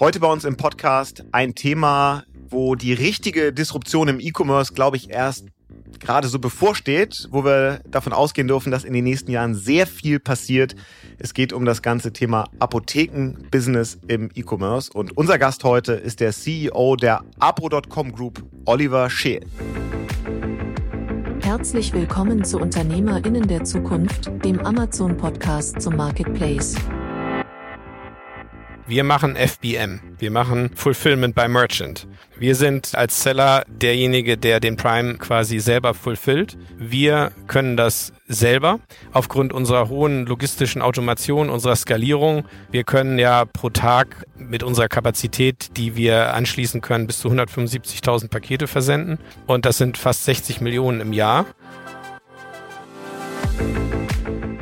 Heute bei uns im Podcast ein Thema, wo die richtige Disruption im E-Commerce, glaube ich, erst gerade so bevorsteht, wo wir davon ausgehen dürfen, dass in den nächsten Jahren sehr viel passiert. Es geht um das ganze Thema Apotheken-Business im E-Commerce. Und unser Gast heute ist der CEO der Apro.com Group, Oliver Scheel. Herzlich willkommen zu UnternehmerInnen der Zukunft, dem Amazon-Podcast zum Marketplace. Wir machen FBM. Wir machen Fulfillment by Merchant. Wir sind als Seller derjenige, der den Prime quasi selber fulfillt. Wir können das selber aufgrund unserer hohen logistischen Automation, unserer Skalierung. Wir können ja pro Tag mit unserer Kapazität, die wir anschließen können, bis zu 175.000 Pakete versenden. Und das sind fast 60 Millionen im Jahr.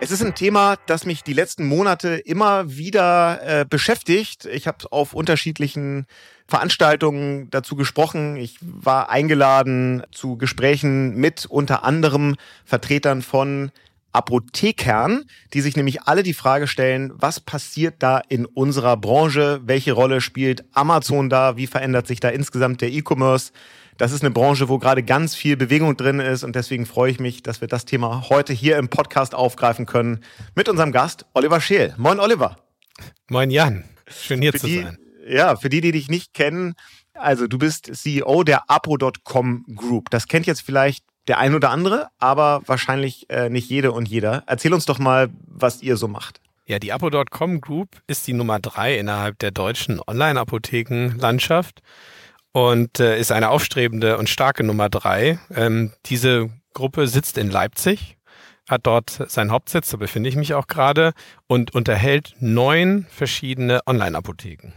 Es ist ein Thema, das mich die letzten Monate immer wieder äh, beschäftigt. Ich habe auf unterschiedlichen Veranstaltungen dazu gesprochen. Ich war eingeladen zu Gesprächen mit unter anderem Vertretern von Apothekern, die sich nämlich alle die Frage stellen, was passiert da in unserer Branche? Welche Rolle spielt Amazon da? Wie verändert sich da insgesamt der E-Commerce? Das ist eine Branche, wo gerade ganz viel Bewegung drin ist und deswegen freue ich mich, dass wir das Thema heute hier im Podcast aufgreifen können mit unserem Gast Oliver Scheel. Moin Oliver. Moin Jan. Schön hier für zu die, sein. Ja, für die, die dich nicht kennen, also du bist CEO der Apo.com Group. Das kennt jetzt vielleicht der ein oder andere, aber wahrscheinlich äh, nicht jede und jeder. Erzähl uns doch mal, was ihr so macht. Ja, die Apo.com Group ist die Nummer drei innerhalb der deutschen Online-Apotheken-Landschaft und äh, ist eine aufstrebende und starke Nummer drei. Ähm, diese Gruppe sitzt in Leipzig, hat dort seinen Hauptsitz, da befinde ich mich auch gerade, und unterhält neun verschiedene Online-Apotheken.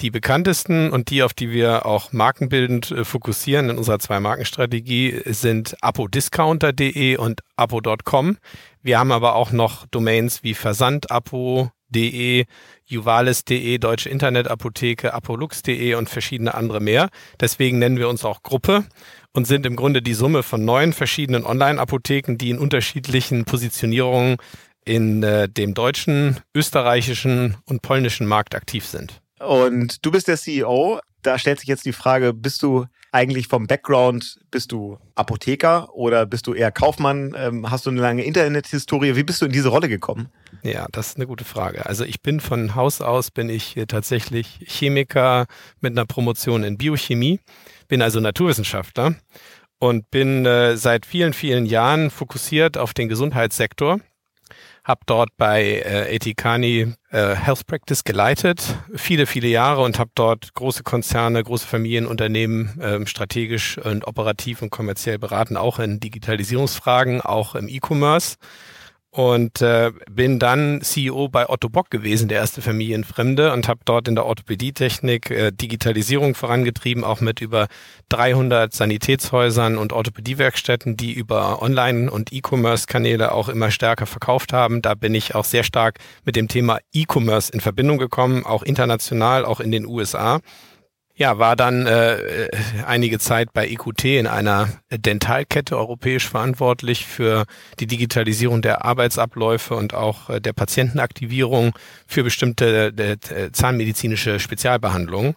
Die bekanntesten und die, auf die wir auch markenbildend äh, fokussieren in unserer Zwei-Marken-Strategie, sind apodiscounter.de und apo.com. Wir haben aber auch noch Domains wie Versandapo, De, Juvalis.de, Deutsche Internetapotheke, apolux.de und verschiedene andere mehr. Deswegen nennen wir uns auch Gruppe und sind im Grunde die Summe von neun verschiedenen Online-Apotheken, die in unterschiedlichen Positionierungen in äh, dem deutschen, österreichischen und polnischen Markt aktiv sind. Und du bist der CEO. Da stellt sich jetzt die Frage, bist du eigentlich vom Background, bist du Apotheker oder bist du eher Kaufmann? Ähm, hast du eine lange Internethistorie? Wie bist du in diese Rolle gekommen? Ja, das ist eine gute Frage. Also ich bin von Haus aus, bin ich tatsächlich Chemiker mit einer Promotion in Biochemie, bin also Naturwissenschaftler und bin äh, seit vielen, vielen Jahren fokussiert auf den Gesundheitssektor habe dort bei äh, Etikani äh, Health Practice geleitet, viele, viele Jahre und habe dort große Konzerne, große Familienunternehmen ähm, strategisch und operativ und kommerziell beraten, auch in Digitalisierungsfragen, auch im E-Commerce und äh, bin dann CEO bei Otto Bock gewesen, der erste Familienfremde und habe dort in der Orthopädietechnik äh, Digitalisierung vorangetrieben, auch mit über 300 Sanitätshäusern und Orthopädiewerkstätten, die über Online- und E-Commerce-Kanäle auch immer stärker verkauft haben. Da bin ich auch sehr stark mit dem Thema E-Commerce in Verbindung gekommen, auch international, auch in den USA ja, war dann äh, einige Zeit bei EQT in einer Dentalkette europäisch verantwortlich für die Digitalisierung der Arbeitsabläufe und auch äh, der Patientenaktivierung für bestimmte äh, zahnmedizinische Spezialbehandlungen.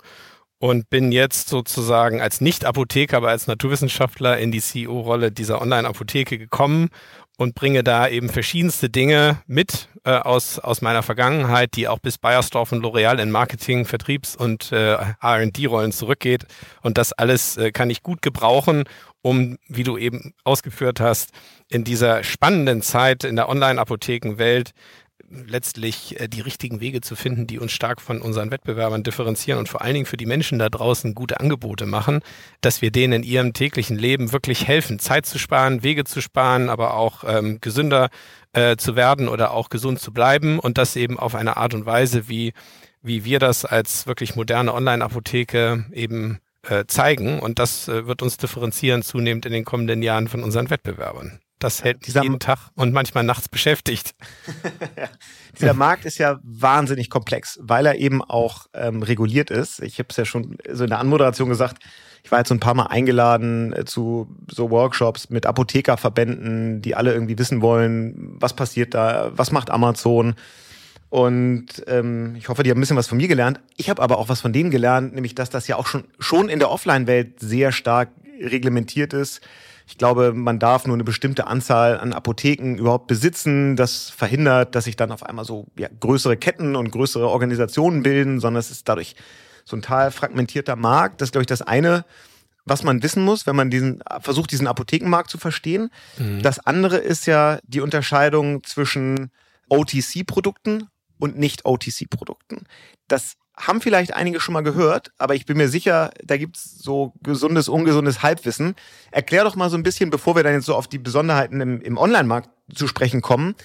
Und bin jetzt sozusagen als Nicht-Apotheker, aber als Naturwissenschaftler in die CEO-Rolle dieser Online-Apotheke gekommen und bringe da eben verschiedenste Dinge mit äh, aus, aus meiner Vergangenheit, die auch bis Bayersdorf und L'Oreal in Marketing, Vertriebs- und äh, R&D-Rollen zurückgeht. Und das alles äh, kann ich gut gebrauchen, um, wie du eben ausgeführt hast, in dieser spannenden Zeit in der Online-Apothekenwelt letztlich äh, die richtigen Wege zu finden, die uns stark von unseren Wettbewerbern differenzieren und vor allen Dingen für die Menschen da draußen gute Angebote machen, dass wir denen in ihrem täglichen Leben wirklich helfen, Zeit zu sparen, Wege zu sparen, aber auch ähm, gesünder äh, zu werden oder auch gesund zu bleiben und das eben auf eine Art und Weise, wie, wie wir das als wirklich moderne Online-Apotheke eben äh, zeigen und das äh, wird uns differenzieren zunehmend in den kommenden Jahren von unseren Wettbewerbern. Das hält dieser jeden Tag und manchmal nachts beschäftigt. ja. Dieser Markt ist ja wahnsinnig komplex, weil er eben auch ähm, reguliert ist. Ich habe es ja schon so in der Anmoderation gesagt. Ich war jetzt so ein paar Mal eingeladen äh, zu so Workshops mit Apothekerverbänden, die alle irgendwie wissen wollen, was passiert da, was macht Amazon. Und ähm, ich hoffe, die haben ein bisschen was von mir gelernt. Ich habe aber auch was von denen gelernt, nämlich dass das ja auch schon, schon in der Offline-Welt sehr stark reglementiert ist ich glaube, man darf nur eine bestimmte Anzahl an Apotheken überhaupt besitzen. Das verhindert, dass sich dann auf einmal so ja, größere Ketten und größere Organisationen bilden, sondern es ist dadurch so ein total fragmentierter Markt. Das ist, glaube ich, das eine, was man wissen muss, wenn man diesen versucht, diesen Apothekenmarkt zu verstehen. Mhm. Das andere ist ja die Unterscheidung zwischen OTC-Produkten und nicht OTC-Produkten. Das haben vielleicht einige schon mal gehört, aber ich bin mir sicher, da gibt's so gesundes, ungesundes Halbwissen. Erklär doch mal so ein bisschen, bevor wir dann jetzt so auf die Besonderheiten im, im Online-Markt zu sprechen kommen.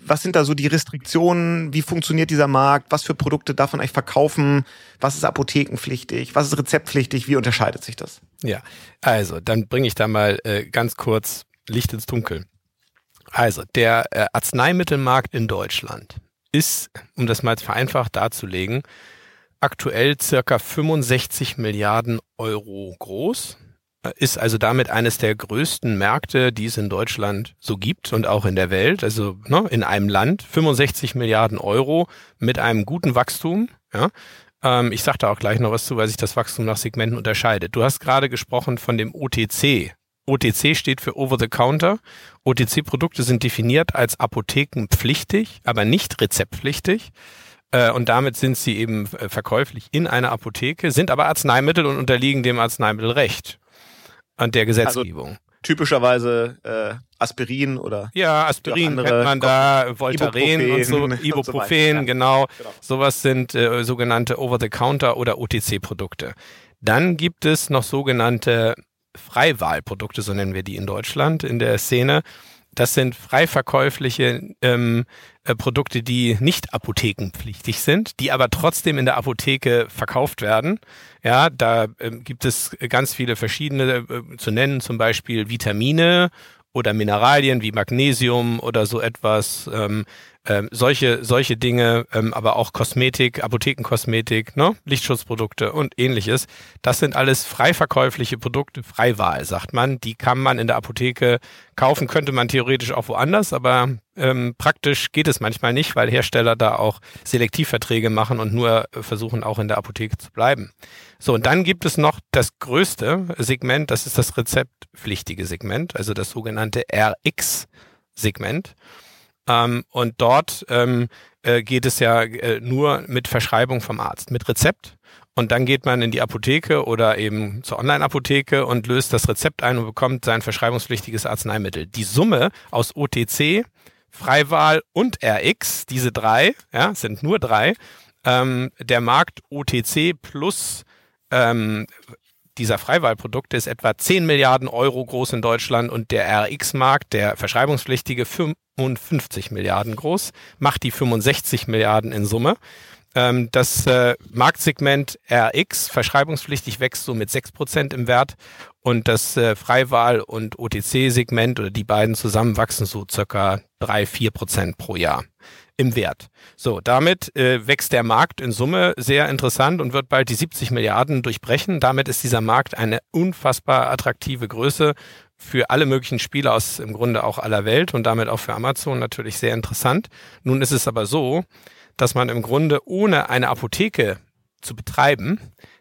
Was sind da so die Restriktionen? Wie funktioniert dieser Markt? Was für Produkte darf man eigentlich verkaufen? Was ist apothekenpflichtig? Was ist rezeptpflichtig? Wie unterscheidet sich das? Ja, also dann bringe ich da mal äh, ganz kurz Licht ins Dunkel. Also der äh, Arzneimittelmarkt in Deutschland ist, um das mal vereinfacht darzulegen, aktuell circa 65 Milliarden Euro groß, ist also damit eines der größten Märkte, die es in Deutschland so gibt und auch in der Welt. Also ne, in einem Land 65 Milliarden Euro mit einem guten Wachstum. Ja. Ähm, ich sage da auch gleich noch was zu, weil sich das Wachstum nach Segmenten unterscheidet. Du hast gerade gesprochen von dem OTC. OTC steht für Over the Counter. OTC-Produkte sind definiert als apothekenpflichtig, aber nicht rezeptpflichtig. Äh, und damit sind sie eben äh, verkäuflich in einer Apotheke, sind aber Arzneimittel und unterliegen dem Arzneimittelrecht und der Gesetzgebung. Also typischerweise äh, Aspirin oder ja Aspirin kennt man da Voltaren Ibuprofen und so Ibuprofen und so genau. genau sowas sind äh, sogenannte Over-the-Counter oder OTC-Produkte. Dann gibt es noch sogenannte Freiwahlprodukte, so nennen wir die in Deutschland in der Szene. Das sind frei verkäufliche ähm, äh, Produkte, die nicht apothekenpflichtig sind, die aber trotzdem in der Apotheke verkauft werden. Ja, da äh, gibt es ganz viele verschiedene äh, zu nennen, zum Beispiel Vitamine oder Mineralien wie Magnesium oder so etwas. Ähm, ähm, solche, solche Dinge, ähm, aber auch Kosmetik, Apothekenkosmetik, ne? Lichtschutzprodukte und ähnliches. Das sind alles frei verkäufliche Produkte, Freiwahl, sagt man. Die kann man in der Apotheke kaufen, könnte man theoretisch auch woanders, aber ähm, praktisch geht es manchmal nicht, weil Hersteller da auch Selektivverträge machen und nur versuchen, auch in der Apotheke zu bleiben. So, und dann gibt es noch das größte Segment, das ist das rezeptpflichtige Segment, also das sogenannte RX-Segment. Ähm, und dort ähm, äh, geht es ja äh, nur mit Verschreibung vom Arzt, mit Rezept. Und dann geht man in die Apotheke oder eben zur Online-Apotheke und löst das Rezept ein und bekommt sein verschreibungspflichtiges Arzneimittel. Die Summe aus OTC, Freiwahl und RX, diese drei, ja, sind nur drei, ähm, der Markt OTC plus ähm, dieser Freiwahlprodukte ist etwa 10 Milliarden Euro groß in Deutschland und der RX-Markt, der verschreibungspflichtige 55 Milliarden groß, macht die 65 Milliarden in Summe. Ähm, das äh, Marktsegment RX, verschreibungspflichtig, wächst so mit 6% im Wert und das äh, Freiwahl- und OTC-Segment oder die beiden zusammen wachsen so circa 3-4% pro Jahr im Wert. So, damit äh, wächst der Markt in Summe sehr interessant und wird bald die 70 Milliarden durchbrechen. Damit ist dieser Markt eine unfassbar attraktive Größe für alle möglichen Spiele aus im Grunde auch aller Welt und damit auch für Amazon natürlich sehr interessant. Nun ist es aber so, dass man im Grunde ohne eine Apotheke zu betreiben,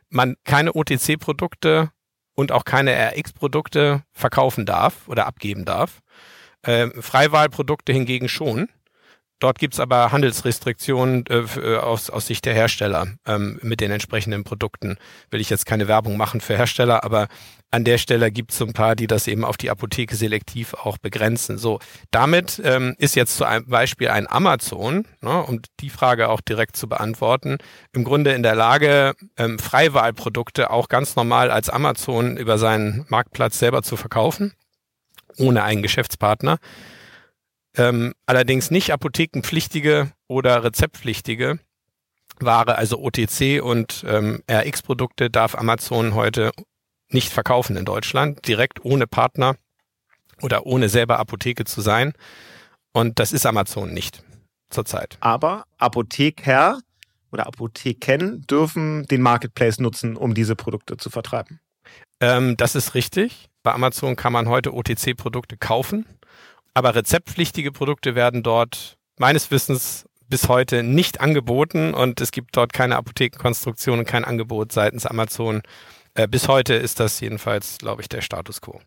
man keine OTC-Produkte und auch keine RX-Produkte verkaufen darf oder abgeben darf. Äh, Freiwahlprodukte hingegen schon. Dort gibt's aber Handelsrestriktionen äh, äh, aus, aus Sicht der Hersteller ähm, mit den entsprechenden Produkten. Will ich jetzt keine Werbung machen für Hersteller, aber an der Stelle gibt's so ein paar, die das eben auf die Apotheke selektiv auch begrenzen. So, damit ähm, ist jetzt zu einem Beispiel ein Amazon, ne, um die Frage auch direkt zu beantworten, im Grunde in der Lage, ähm, Freiwahlprodukte auch ganz normal als Amazon über seinen Marktplatz selber zu verkaufen, ohne einen Geschäftspartner ähm, allerdings nicht apothekenpflichtige oder rezeptpflichtige Ware, also OTC und ähm, RX-Produkte darf Amazon heute nicht verkaufen in Deutschland, direkt ohne Partner oder ohne selber Apotheke zu sein. Und das ist Amazon nicht zurzeit. Aber Apotheker oder Apotheken dürfen den Marketplace nutzen, um diese Produkte zu vertreiben. Ähm, das ist richtig. Bei Amazon kann man heute OTC-Produkte kaufen, aber rezeptpflichtige Produkte werden dort meines Wissens bis heute nicht angeboten und es gibt dort keine Apothekenkonstruktion und kein Angebot seitens Amazon. Äh, bis heute ist das jedenfalls, glaube ich, der Status quo.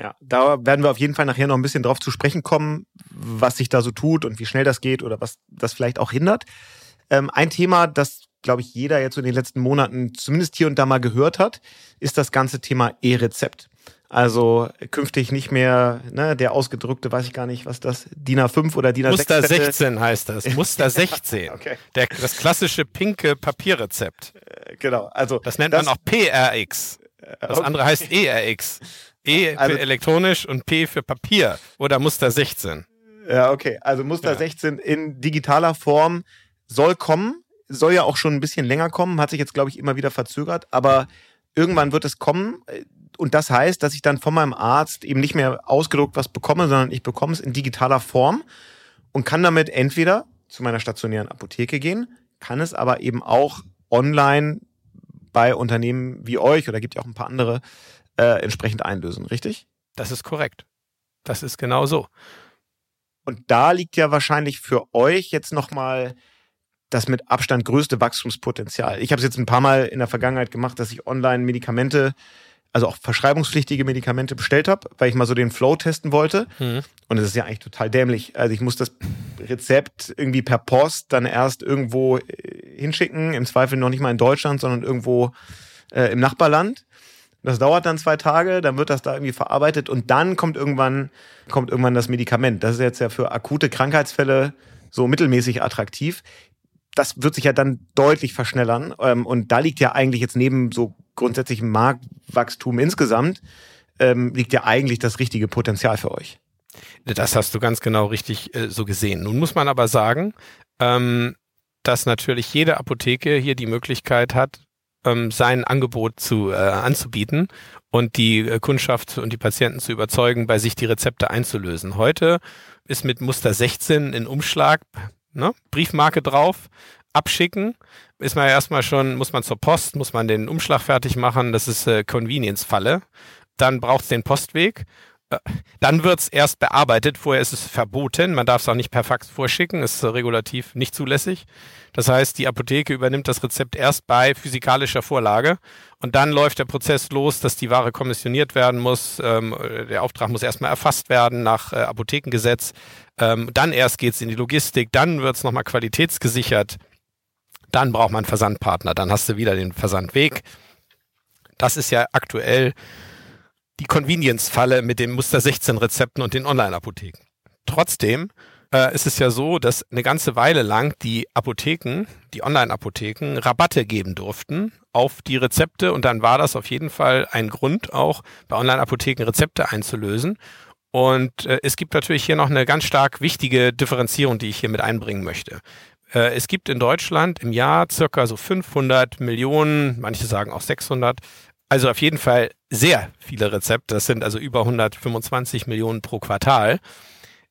Ja, da werden wir auf jeden Fall nachher noch ein bisschen drauf zu sprechen kommen, was sich da so tut und wie schnell das geht oder was das vielleicht auch hindert. Ähm, ein Thema, das, glaube ich, jeder jetzt in den letzten Monaten zumindest hier und da mal gehört hat, ist das ganze Thema E-Rezept. Also künftig nicht mehr ne, der ausgedrückte, weiß ich gar nicht, was das, DIN A5 oder DIN A6. Muster 16 heißt das. Muster 16. okay. Der, das klassische pinke Papierrezept. Äh, genau. Also das nennt das, man auch PRX. Das okay. andere heißt ERX. E also, für elektronisch und P für Papier oder Muster 16. Ja, okay. Also Muster ja. 16 in digitaler Form soll kommen, soll ja auch schon ein bisschen länger kommen, hat sich jetzt, glaube ich, immer wieder verzögert, aber irgendwann wird es kommen. Und das heißt, dass ich dann von meinem Arzt eben nicht mehr ausgedruckt was bekomme, sondern ich bekomme es in digitaler Form und kann damit entweder zu meiner stationären Apotheke gehen, kann es aber eben auch online bei Unternehmen wie euch oder gibt ja auch ein paar andere äh, entsprechend einlösen, richtig? Das ist korrekt. Das ist genau so. Und da liegt ja wahrscheinlich für euch jetzt nochmal das mit Abstand größte Wachstumspotenzial. Ich habe es jetzt ein paar Mal in der Vergangenheit gemacht, dass ich online Medikamente, also auch verschreibungspflichtige Medikamente bestellt habe, weil ich mal so den Flow testen wollte. Mhm. Und es ist ja eigentlich total dämlich. Also ich muss das Rezept irgendwie per Post dann erst irgendwo äh, hinschicken, im Zweifel noch nicht mal in Deutschland, sondern irgendwo äh, im Nachbarland. Das dauert dann zwei Tage, dann wird das da irgendwie verarbeitet und dann kommt irgendwann, kommt irgendwann das Medikament. Das ist jetzt ja für akute Krankheitsfälle so mittelmäßig attraktiv. Das wird sich ja dann deutlich verschnellern. Ähm, und da liegt ja eigentlich jetzt neben so grundsätzlichem Marktwachstum insgesamt, ähm, liegt ja eigentlich das richtige Potenzial für euch. Das hast du ganz genau richtig äh, so gesehen. Nun muss man aber sagen, ähm, dass natürlich jede Apotheke hier die Möglichkeit hat, ähm, sein Angebot zu, äh, anzubieten und die äh, Kundschaft und die Patienten zu überzeugen, bei sich die Rezepte einzulösen. Heute ist mit Muster 16 in Umschlag, ne, Briefmarke drauf, abschicken, ist man ja erstmal schon, muss man zur Post, muss man den Umschlag fertig machen, das ist äh, Convenience-Falle. Dann braucht es den Postweg dann wird es erst bearbeitet. Vorher ist es verboten. Man darf es auch nicht per Fax vorschicken. Ist regulativ nicht zulässig. Das heißt, die Apotheke übernimmt das Rezept erst bei physikalischer Vorlage. Und dann läuft der Prozess los, dass die Ware kommissioniert werden muss. Ähm, der Auftrag muss erstmal erfasst werden nach äh, Apothekengesetz. Ähm, dann erst geht es in die Logistik. Dann wird es nochmal qualitätsgesichert. Dann braucht man einen Versandpartner. Dann hast du wieder den Versandweg. Das ist ja aktuell die Convenience-Falle mit den Muster 16 Rezepten und den Online-Apotheken. Trotzdem äh, ist es ja so, dass eine ganze Weile lang die Apotheken, die Online-Apotheken, Rabatte geben durften auf die Rezepte und dann war das auf jeden Fall ein Grund, auch bei Online-Apotheken Rezepte einzulösen. Und äh, es gibt natürlich hier noch eine ganz stark wichtige Differenzierung, die ich hier mit einbringen möchte. Äh, es gibt in Deutschland im Jahr circa so 500 Millionen, manche sagen auch 600 also auf jeden Fall sehr viele Rezepte. Das sind also über 125 Millionen pro Quartal,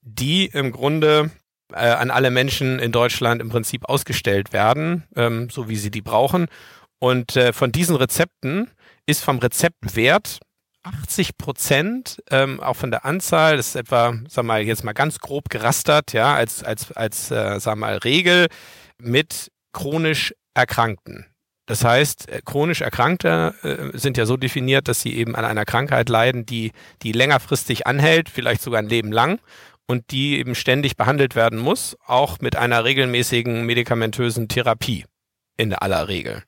die im Grunde äh, an alle Menschen in Deutschland im Prinzip ausgestellt werden, ähm, so wie sie die brauchen. Und äh, von diesen Rezepten ist vom Rezeptwert 80 Prozent, ähm, auch von der Anzahl, das ist etwa, sag mal, jetzt mal ganz grob gerastert, ja, als, als, als, äh, sag mal, Regel mit chronisch Erkrankten. Das heißt, äh, chronisch Erkrankte äh, sind ja so definiert, dass sie eben an einer Krankheit leiden, die, die längerfristig anhält, vielleicht sogar ein Leben lang und die eben ständig behandelt werden muss, auch mit einer regelmäßigen medikamentösen Therapie in aller Regel.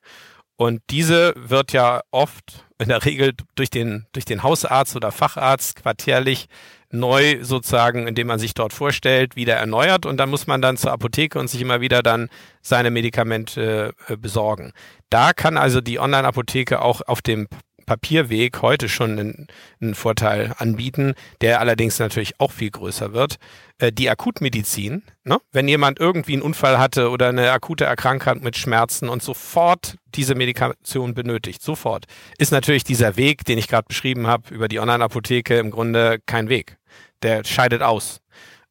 Und diese wird ja oft in der Regel durch den, durch den Hausarzt oder Facharzt quartärlich neu sozusagen, indem man sich dort vorstellt, wieder erneuert und dann muss man dann zur Apotheke und sich immer wieder dann seine Medikamente äh, besorgen. Da kann also die Online-Apotheke auch auf dem Papierweg heute schon einen, einen Vorteil anbieten, der allerdings natürlich auch viel größer wird. Äh, die Akutmedizin, ne? wenn jemand irgendwie einen Unfall hatte oder eine akute Erkrankung mit Schmerzen und sofort diese Medikation benötigt, sofort, ist natürlich dieser Weg, den ich gerade beschrieben habe, über die Online-Apotheke im Grunde kein Weg. Der scheidet aus.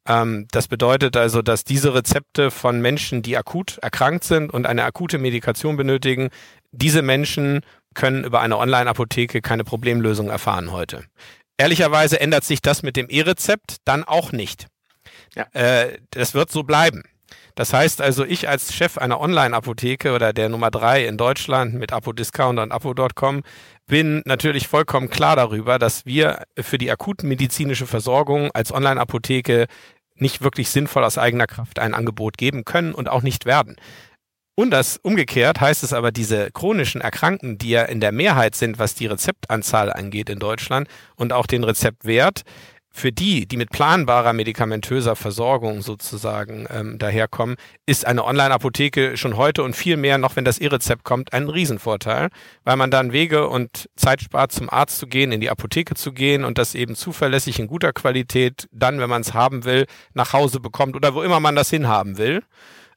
Ähm, das bedeutet also, dass diese Rezepte von Menschen, die akut erkrankt sind und eine akute Medikation benötigen, diese Menschen können über eine Online-Apotheke keine Problemlösung erfahren heute. Ehrlicherweise ändert sich das mit dem E-Rezept dann auch nicht. Ja. Äh, das wird so bleiben. Das heißt also, ich als Chef einer Online-Apotheke oder der Nummer drei in Deutschland mit Apodiscounter und Apo.com bin natürlich vollkommen klar darüber, dass wir für die akutenmedizinische Versorgung als Online-Apotheke nicht wirklich sinnvoll aus eigener Kraft ein Angebot geben können und auch nicht werden. Und das umgekehrt heißt es aber, diese chronischen Erkrankten, die ja in der Mehrheit sind, was die Rezeptanzahl angeht in Deutschland und auch den Rezeptwert, für die, die mit planbarer medikamentöser Versorgung sozusagen ähm, daherkommen, ist eine Online-Apotheke schon heute und viel mehr, noch wenn das E-Rezept kommt, ein Riesenvorteil, weil man dann Wege und Zeit spart, zum Arzt zu gehen, in die Apotheke zu gehen und das eben zuverlässig in guter Qualität dann, wenn man es haben will, nach Hause bekommt oder wo immer man das hinhaben will.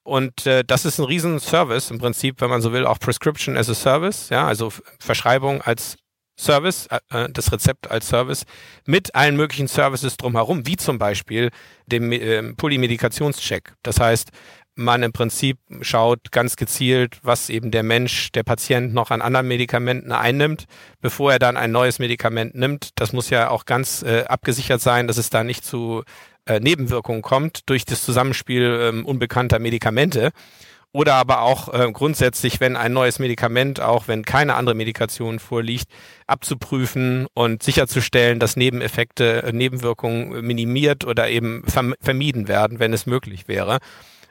Und äh, das ist ein Riesenservice im Prinzip, wenn man so will, auch Prescription as a Service, ja, also Verschreibung als Service, äh, äh, das Rezept als Service mit allen möglichen Services drumherum, wie zum Beispiel dem äh, Polymedikationscheck. Das heißt, man im Prinzip schaut ganz gezielt, was eben der Mensch, der Patient noch an anderen Medikamenten einnimmt, bevor er dann ein neues Medikament nimmt. Das muss ja auch ganz äh, abgesichert sein, dass es da nicht zu äh, Nebenwirkungen kommt durch das Zusammenspiel äh, unbekannter Medikamente oder aber auch äh, grundsätzlich, wenn ein neues Medikament, auch wenn keine andere Medikation vorliegt, abzuprüfen und sicherzustellen, dass Nebeneffekte, äh, Nebenwirkungen minimiert oder eben verm vermieden werden, wenn es möglich wäre.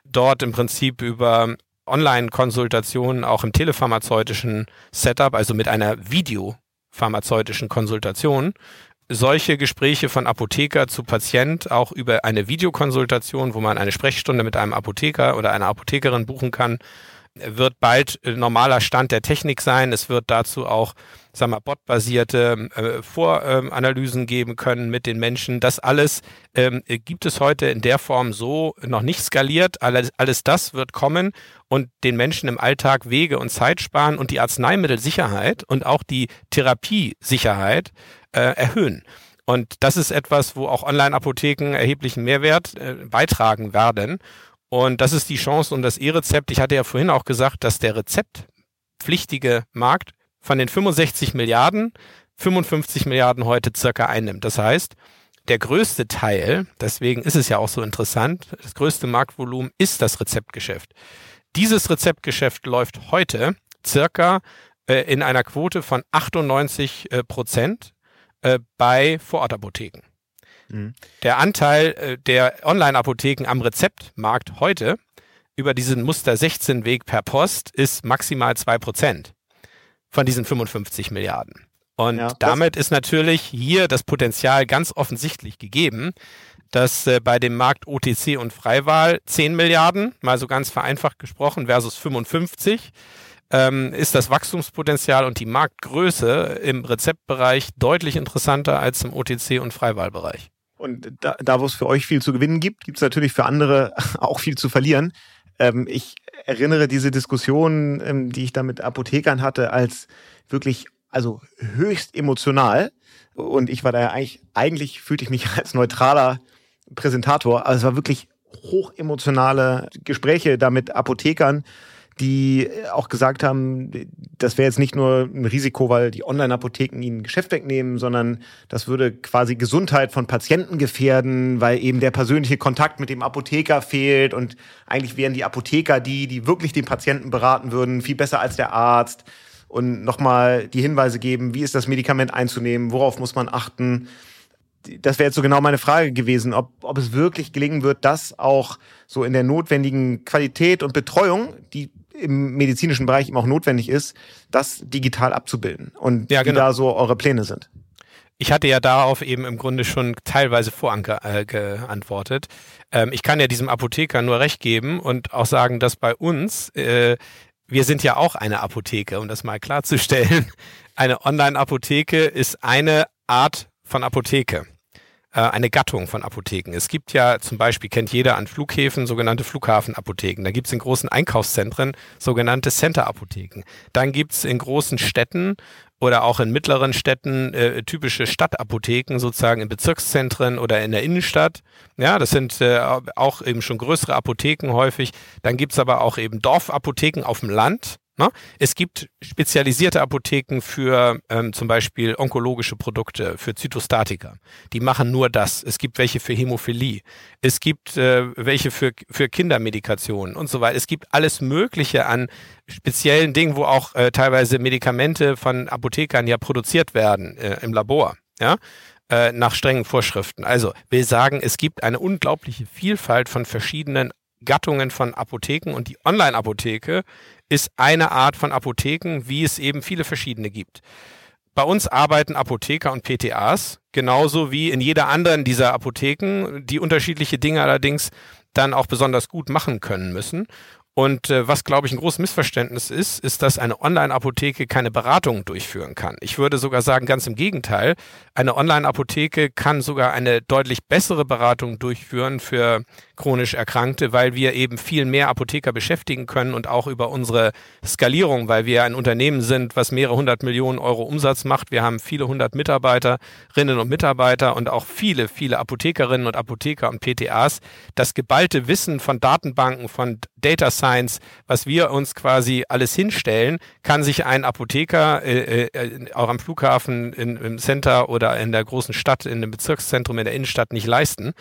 Dort im Prinzip über Online-Konsultationen auch im telepharmazeutischen Setup, also mit einer Videopharmazeutischen Konsultation, solche Gespräche von Apotheker zu Patient auch über eine Videokonsultation, wo man eine Sprechstunde mit einem Apotheker oder einer Apothekerin buchen kann, wird bald normaler Stand der Technik sein. Es wird dazu auch, sagen wir, botbasierte äh, Voranalysen geben können mit den Menschen. Das alles ähm, gibt es heute in der Form so noch nicht skaliert. Alles, alles das wird kommen und den Menschen im Alltag Wege und Zeit sparen und die Arzneimittelsicherheit und auch die Therapiesicherheit äh, erhöhen. Und das ist etwas, wo auch Online-Apotheken erheblichen Mehrwert äh, beitragen werden. Und das ist die Chance und das E-Rezept. Ich hatte ja vorhin auch gesagt, dass der rezeptpflichtige Markt von den 65 Milliarden 55 Milliarden heute circa einnimmt. Das heißt, der größte Teil, deswegen ist es ja auch so interessant, das größte Marktvolumen ist das Rezeptgeschäft. Dieses Rezeptgeschäft läuft heute circa äh, in einer Quote von 98 äh, Prozent äh, bei Vorortapotheken. Mhm. Der Anteil äh, der Online-Apotheken am Rezeptmarkt heute über diesen Muster 16 Weg per Post ist maximal zwei Prozent von diesen 55 Milliarden. Und ja, damit ist natürlich hier das Potenzial ganz offensichtlich gegeben, dass äh, bei dem Markt OTC und Freiwahl 10 Milliarden, mal so ganz vereinfacht gesprochen, versus 55, ähm, ist das Wachstumspotenzial und die Marktgröße im Rezeptbereich deutlich interessanter als im OTC und Freiwahlbereich. Und da, da wo es für euch viel zu gewinnen gibt, gibt es natürlich für andere auch viel zu verlieren. Ähm, ich erinnere diese Diskussion, ähm, die ich da mit Apothekern hatte, als wirklich, also höchst emotional. Und ich war da ja eigentlich, eigentlich fühlte ich mich als neutraler Präsentator. Also es war wirklich hochemotionale Gespräche da mit Apothekern, die auch gesagt haben, das wäre jetzt nicht nur ein Risiko, weil die Online-Apotheken ihnen Geschäft wegnehmen, sondern das würde quasi Gesundheit von Patienten gefährden, weil eben der persönliche Kontakt mit dem Apotheker fehlt und eigentlich wären die Apotheker die, die wirklich den Patienten beraten würden, viel besser als der Arzt und nochmal die Hinweise geben, wie ist das Medikament einzunehmen, worauf muss man achten. Das wäre jetzt so genau meine Frage gewesen, ob, ob es wirklich gelingen wird, das auch so in der notwendigen Qualität und Betreuung, die im medizinischen Bereich eben auch notwendig ist, das digital abzubilden und ja, genau. wie da so eure Pläne sind. Ich hatte ja darauf eben im Grunde schon teilweise vorgeantwortet. Äh, ähm, ich kann ja diesem Apotheker nur recht geben und auch sagen, dass bei uns, äh, wir sind ja auch eine Apotheke, um das mal klarzustellen. Eine Online-Apotheke ist eine Art von Apotheke eine Gattung von Apotheken. Es gibt ja zum Beispiel, kennt jeder an Flughäfen, sogenannte Flughafenapotheken. Da gibt es in großen Einkaufszentren sogenannte Center-Apotheken. Dann gibt es in großen Städten oder auch in mittleren Städten äh, typische Stadtapotheken, sozusagen in Bezirkszentren oder in der Innenstadt. Ja, das sind äh, auch eben schon größere Apotheken häufig. Dann gibt's aber auch eben Dorfapotheken auf dem Land. Ne? Es gibt spezialisierte Apotheken für ähm, zum Beispiel onkologische Produkte, für Zytostatika. Die machen nur das. Es gibt welche für Hämophilie. Es gibt äh, welche für, für Kindermedikationen und so weiter. Es gibt alles Mögliche an speziellen Dingen, wo auch äh, teilweise Medikamente von Apothekern ja produziert werden äh, im Labor. Ja, äh, nach strengen Vorschriften. Also wir sagen, es gibt eine unglaubliche Vielfalt von verschiedenen Gattungen von Apotheken und die Online-Apotheke ist eine Art von Apotheken, wie es eben viele verschiedene gibt. Bei uns arbeiten Apotheker und PTAs, genauso wie in jeder anderen dieser Apotheken, die unterschiedliche Dinge allerdings dann auch besonders gut machen können müssen. Und äh, was, glaube ich, ein großes Missverständnis ist, ist, dass eine Online-Apotheke keine Beratung durchführen kann. Ich würde sogar sagen, ganz im Gegenteil. Eine Online-Apotheke kann sogar eine deutlich bessere Beratung durchführen für chronisch Erkrankte, weil wir eben viel mehr Apotheker beschäftigen können und auch über unsere Skalierung, weil wir ein Unternehmen sind, was mehrere hundert Millionen Euro Umsatz macht. Wir haben viele hundert Mitarbeiterinnen und Mitarbeiter und auch viele, viele Apothekerinnen und Apotheker und PTAs. Das geballte Wissen von Datenbanken, von Data Science, was wir uns quasi alles hinstellen, kann sich ein Apotheker äh, äh, auch am Flughafen, in, im Center oder in der großen Stadt, in dem Bezirkszentrum in der Innenstadt nicht leisten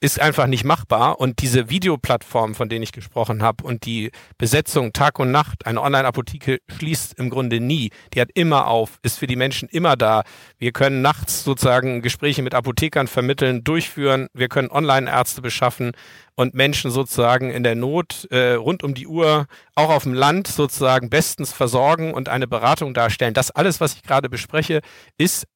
ist einfach nicht machbar. Und diese Videoplattform, von denen ich gesprochen habe, und die Besetzung Tag und Nacht, eine Online-Apotheke schließt im Grunde nie. Die hat immer auf, ist für die Menschen immer da. Wir können nachts sozusagen Gespräche mit Apothekern vermitteln, durchführen. Wir können Online-Ärzte beschaffen und Menschen sozusagen in der Not äh, rund um die Uhr, auch auf dem Land sozusagen bestens versorgen und eine Beratung darstellen. Das alles, was ich gerade bespreche, ist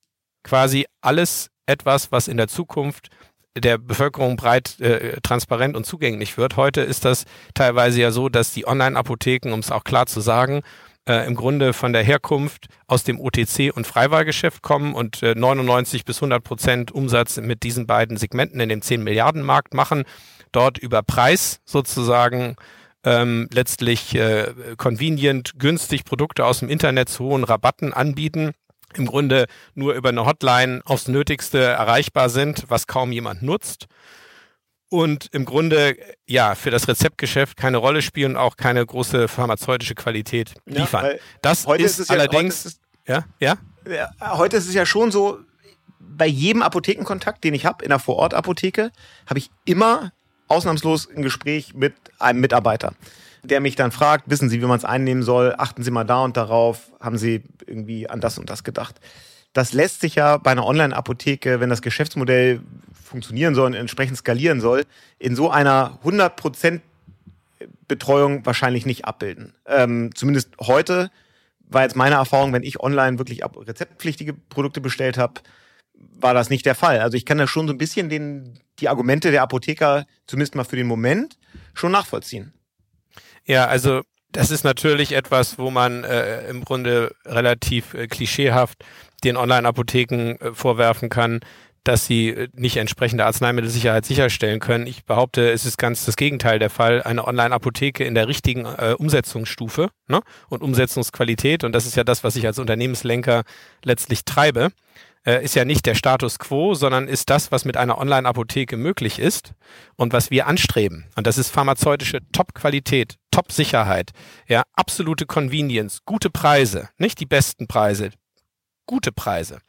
quasi alles etwas, was in der Zukunft der Bevölkerung breit äh, transparent und zugänglich wird. Heute ist das teilweise ja so, dass die Online-Apotheken, um es auch klar zu sagen, äh, im Grunde von der Herkunft aus dem OTC- und Freiwahlgeschäft kommen und äh, 99 bis 100 Prozent Umsatz mit diesen beiden Segmenten in dem 10 Milliarden Markt machen, dort über Preis sozusagen ähm, letztlich äh, convenient, günstig Produkte aus dem Internet zu hohen Rabatten anbieten im Grunde nur über eine Hotline aufs Nötigste erreichbar sind, was kaum jemand nutzt. Und im Grunde, ja, für das Rezeptgeschäft keine Rolle spielen und auch keine große pharmazeutische Qualität liefern. Ja, das ist, ist allerdings, ist ja, ja? ja? Heute ist es ja schon so, bei jedem Apothekenkontakt, den ich habe in der Vorortapotheke, habe ich immer ausnahmslos ein Gespräch mit einem Mitarbeiter der mich dann fragt, wissen Sie, wie man es einnehmen soll, achten Sie mal da und darauf, haben Sie irgendwie an das und das gedacht. Das lässt sich ja bei einer Online-Apotheke, wenn das Geschäftsmodell funktionieren soll und entsprechend skalieren soll, in so einer 100% Betreuung wahrscheinlich nicht abbilden. Ähm, zumindest heute war jetzt meine Erfahrung, wenn ich online wirklich rezeptpflichtige Produkte bestellt habe, war das nicht der Fall. Also ich kann da schon so ein bisschen den, die Argumente der Apotheker, zumindest mal für den Moment, schon nachvollziehen. Ja, also das ist natürlich etwas, wo man äh, im Grunde relativ äh, klischeehaft den Online-Apotheken äh, vorwerfen kann, dass sie äh, nicht entsprechende Arzneimittelsicherheit sicherstellen können. Ich behaupte, es ist ganz das Gegenteil der Fall. Eine Online-Apotheke in der richtigen äh, Umsetzungsstufe ne? und Umsetzungsqualität, und das ist ja das, was ich als Unternehmenslenker letztlich treibe, äh, ist ja nicht der Status quo, sondern ist das, was mit einer Online-Apotheke möglich ist und was wir anstreben. Und das ist pharmazeutische Top-Qualität, Top-Sicherheit, ja, absolute Convenience, gute Preise, nicht die besten Preise, gute Preise.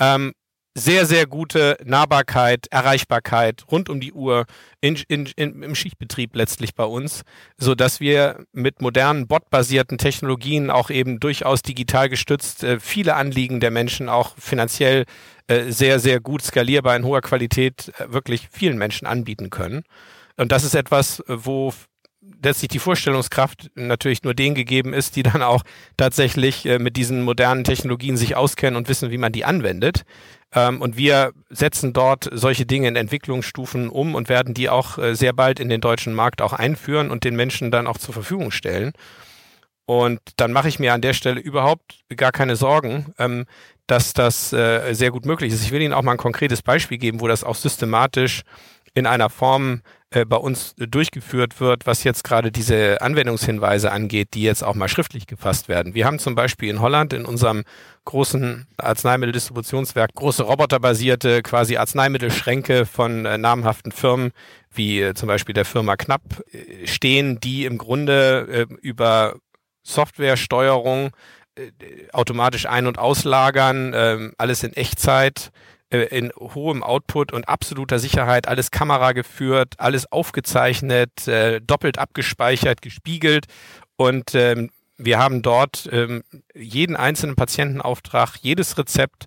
Ähm, sehr, sehr gute Nahbarkeit, Erreichbarkeit rund um die Uhr in, in, in, im Schichtbetrieb letztlich bei uns, so dass wir mit modernen botbasierten Technologien auch eben durchaus digital gestützt äh, viele Anliegen der Menschen auch finanziell äh, sehr, sehr gut skalierbar in hoher Qualität äh, wirklich vielen Menschen anbieten können. Und das ist etwas, wo letztlich die Vorstellungskraft natürlich nur denen gegeben ist, die dann auch tatsächlich äh, mit diesen modernen Technologien sich auskennen und wissen, wie man die anwendet. Ähm, und wir setzen dort solche Dinge in Entwicklungsstufen um und werden die auch äh, sehr bald in den deutschen Markt auch einführen und den Menschen dann auch zur Verfügung stellen. Und dann mache ich mir an der Stelle überhaupt gar keine Sorgen, ähm, dass das äh, sehr gut möglich ist. Ich will Ihnen auch mal ein konkretes Beispiel geben, wo das auch systematisch in einer Form äh, bei uns durchgeführt wird, was jetzt gerade diese Anwendungshinweise angeht, die jetzt auch mal schriftlich gefasst werden. Wir haben zum Beispiel in Holland in unserem großen Arzneimitteldistributionswerk große roboterbasierte quasi Arzneimittelschränke von äh, namhaften Firmen wie äh, zum Beispiel der Firma Knapp äh, stehen, die im Grunde äh, über Softwaresteuerung automatisch ein- und auslagern, ähm, alles in Echtzeit in hohem Output und absoluter Sicherheit, alles Kamera geführt, alles aufgezeichnet, äh, doppelt abgespeichert, gespiegelt. Und ähm, wir haben dort ähm, jeden einzelnen Patientenauftrag, jedes Rezept,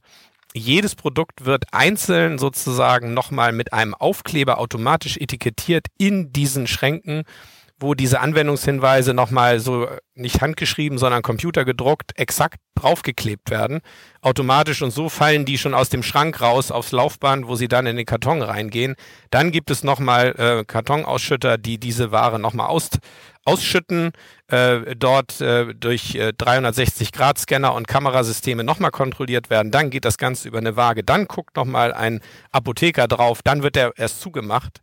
jedes Produkt wird einzeln sozusagen nochmal mit einem Aufkleber automatisch etikettiert in diesen Schränken wo diese Anwendungshinweise nochmal so nicht handgeschrieben, sondern computergedruckt exakt draufgeklebt werden, automatisch und so fallen die schon aus dem Schrank raus aufs Laufband, wo sie dann in den Karton reingehen. Dann gibt es nochmal äh, Kartonausschütter, die diese Ware nochmal aus, ausschütten, äh, dort äh, durch äh, 360-Grad-Scanner und Kamerasysteme nochmal kontrolliert werden. Dann geht das Ganze über eine Waage. Dann guckt nochmal ein Apotheker drauf. Dann wird er erst zugemacht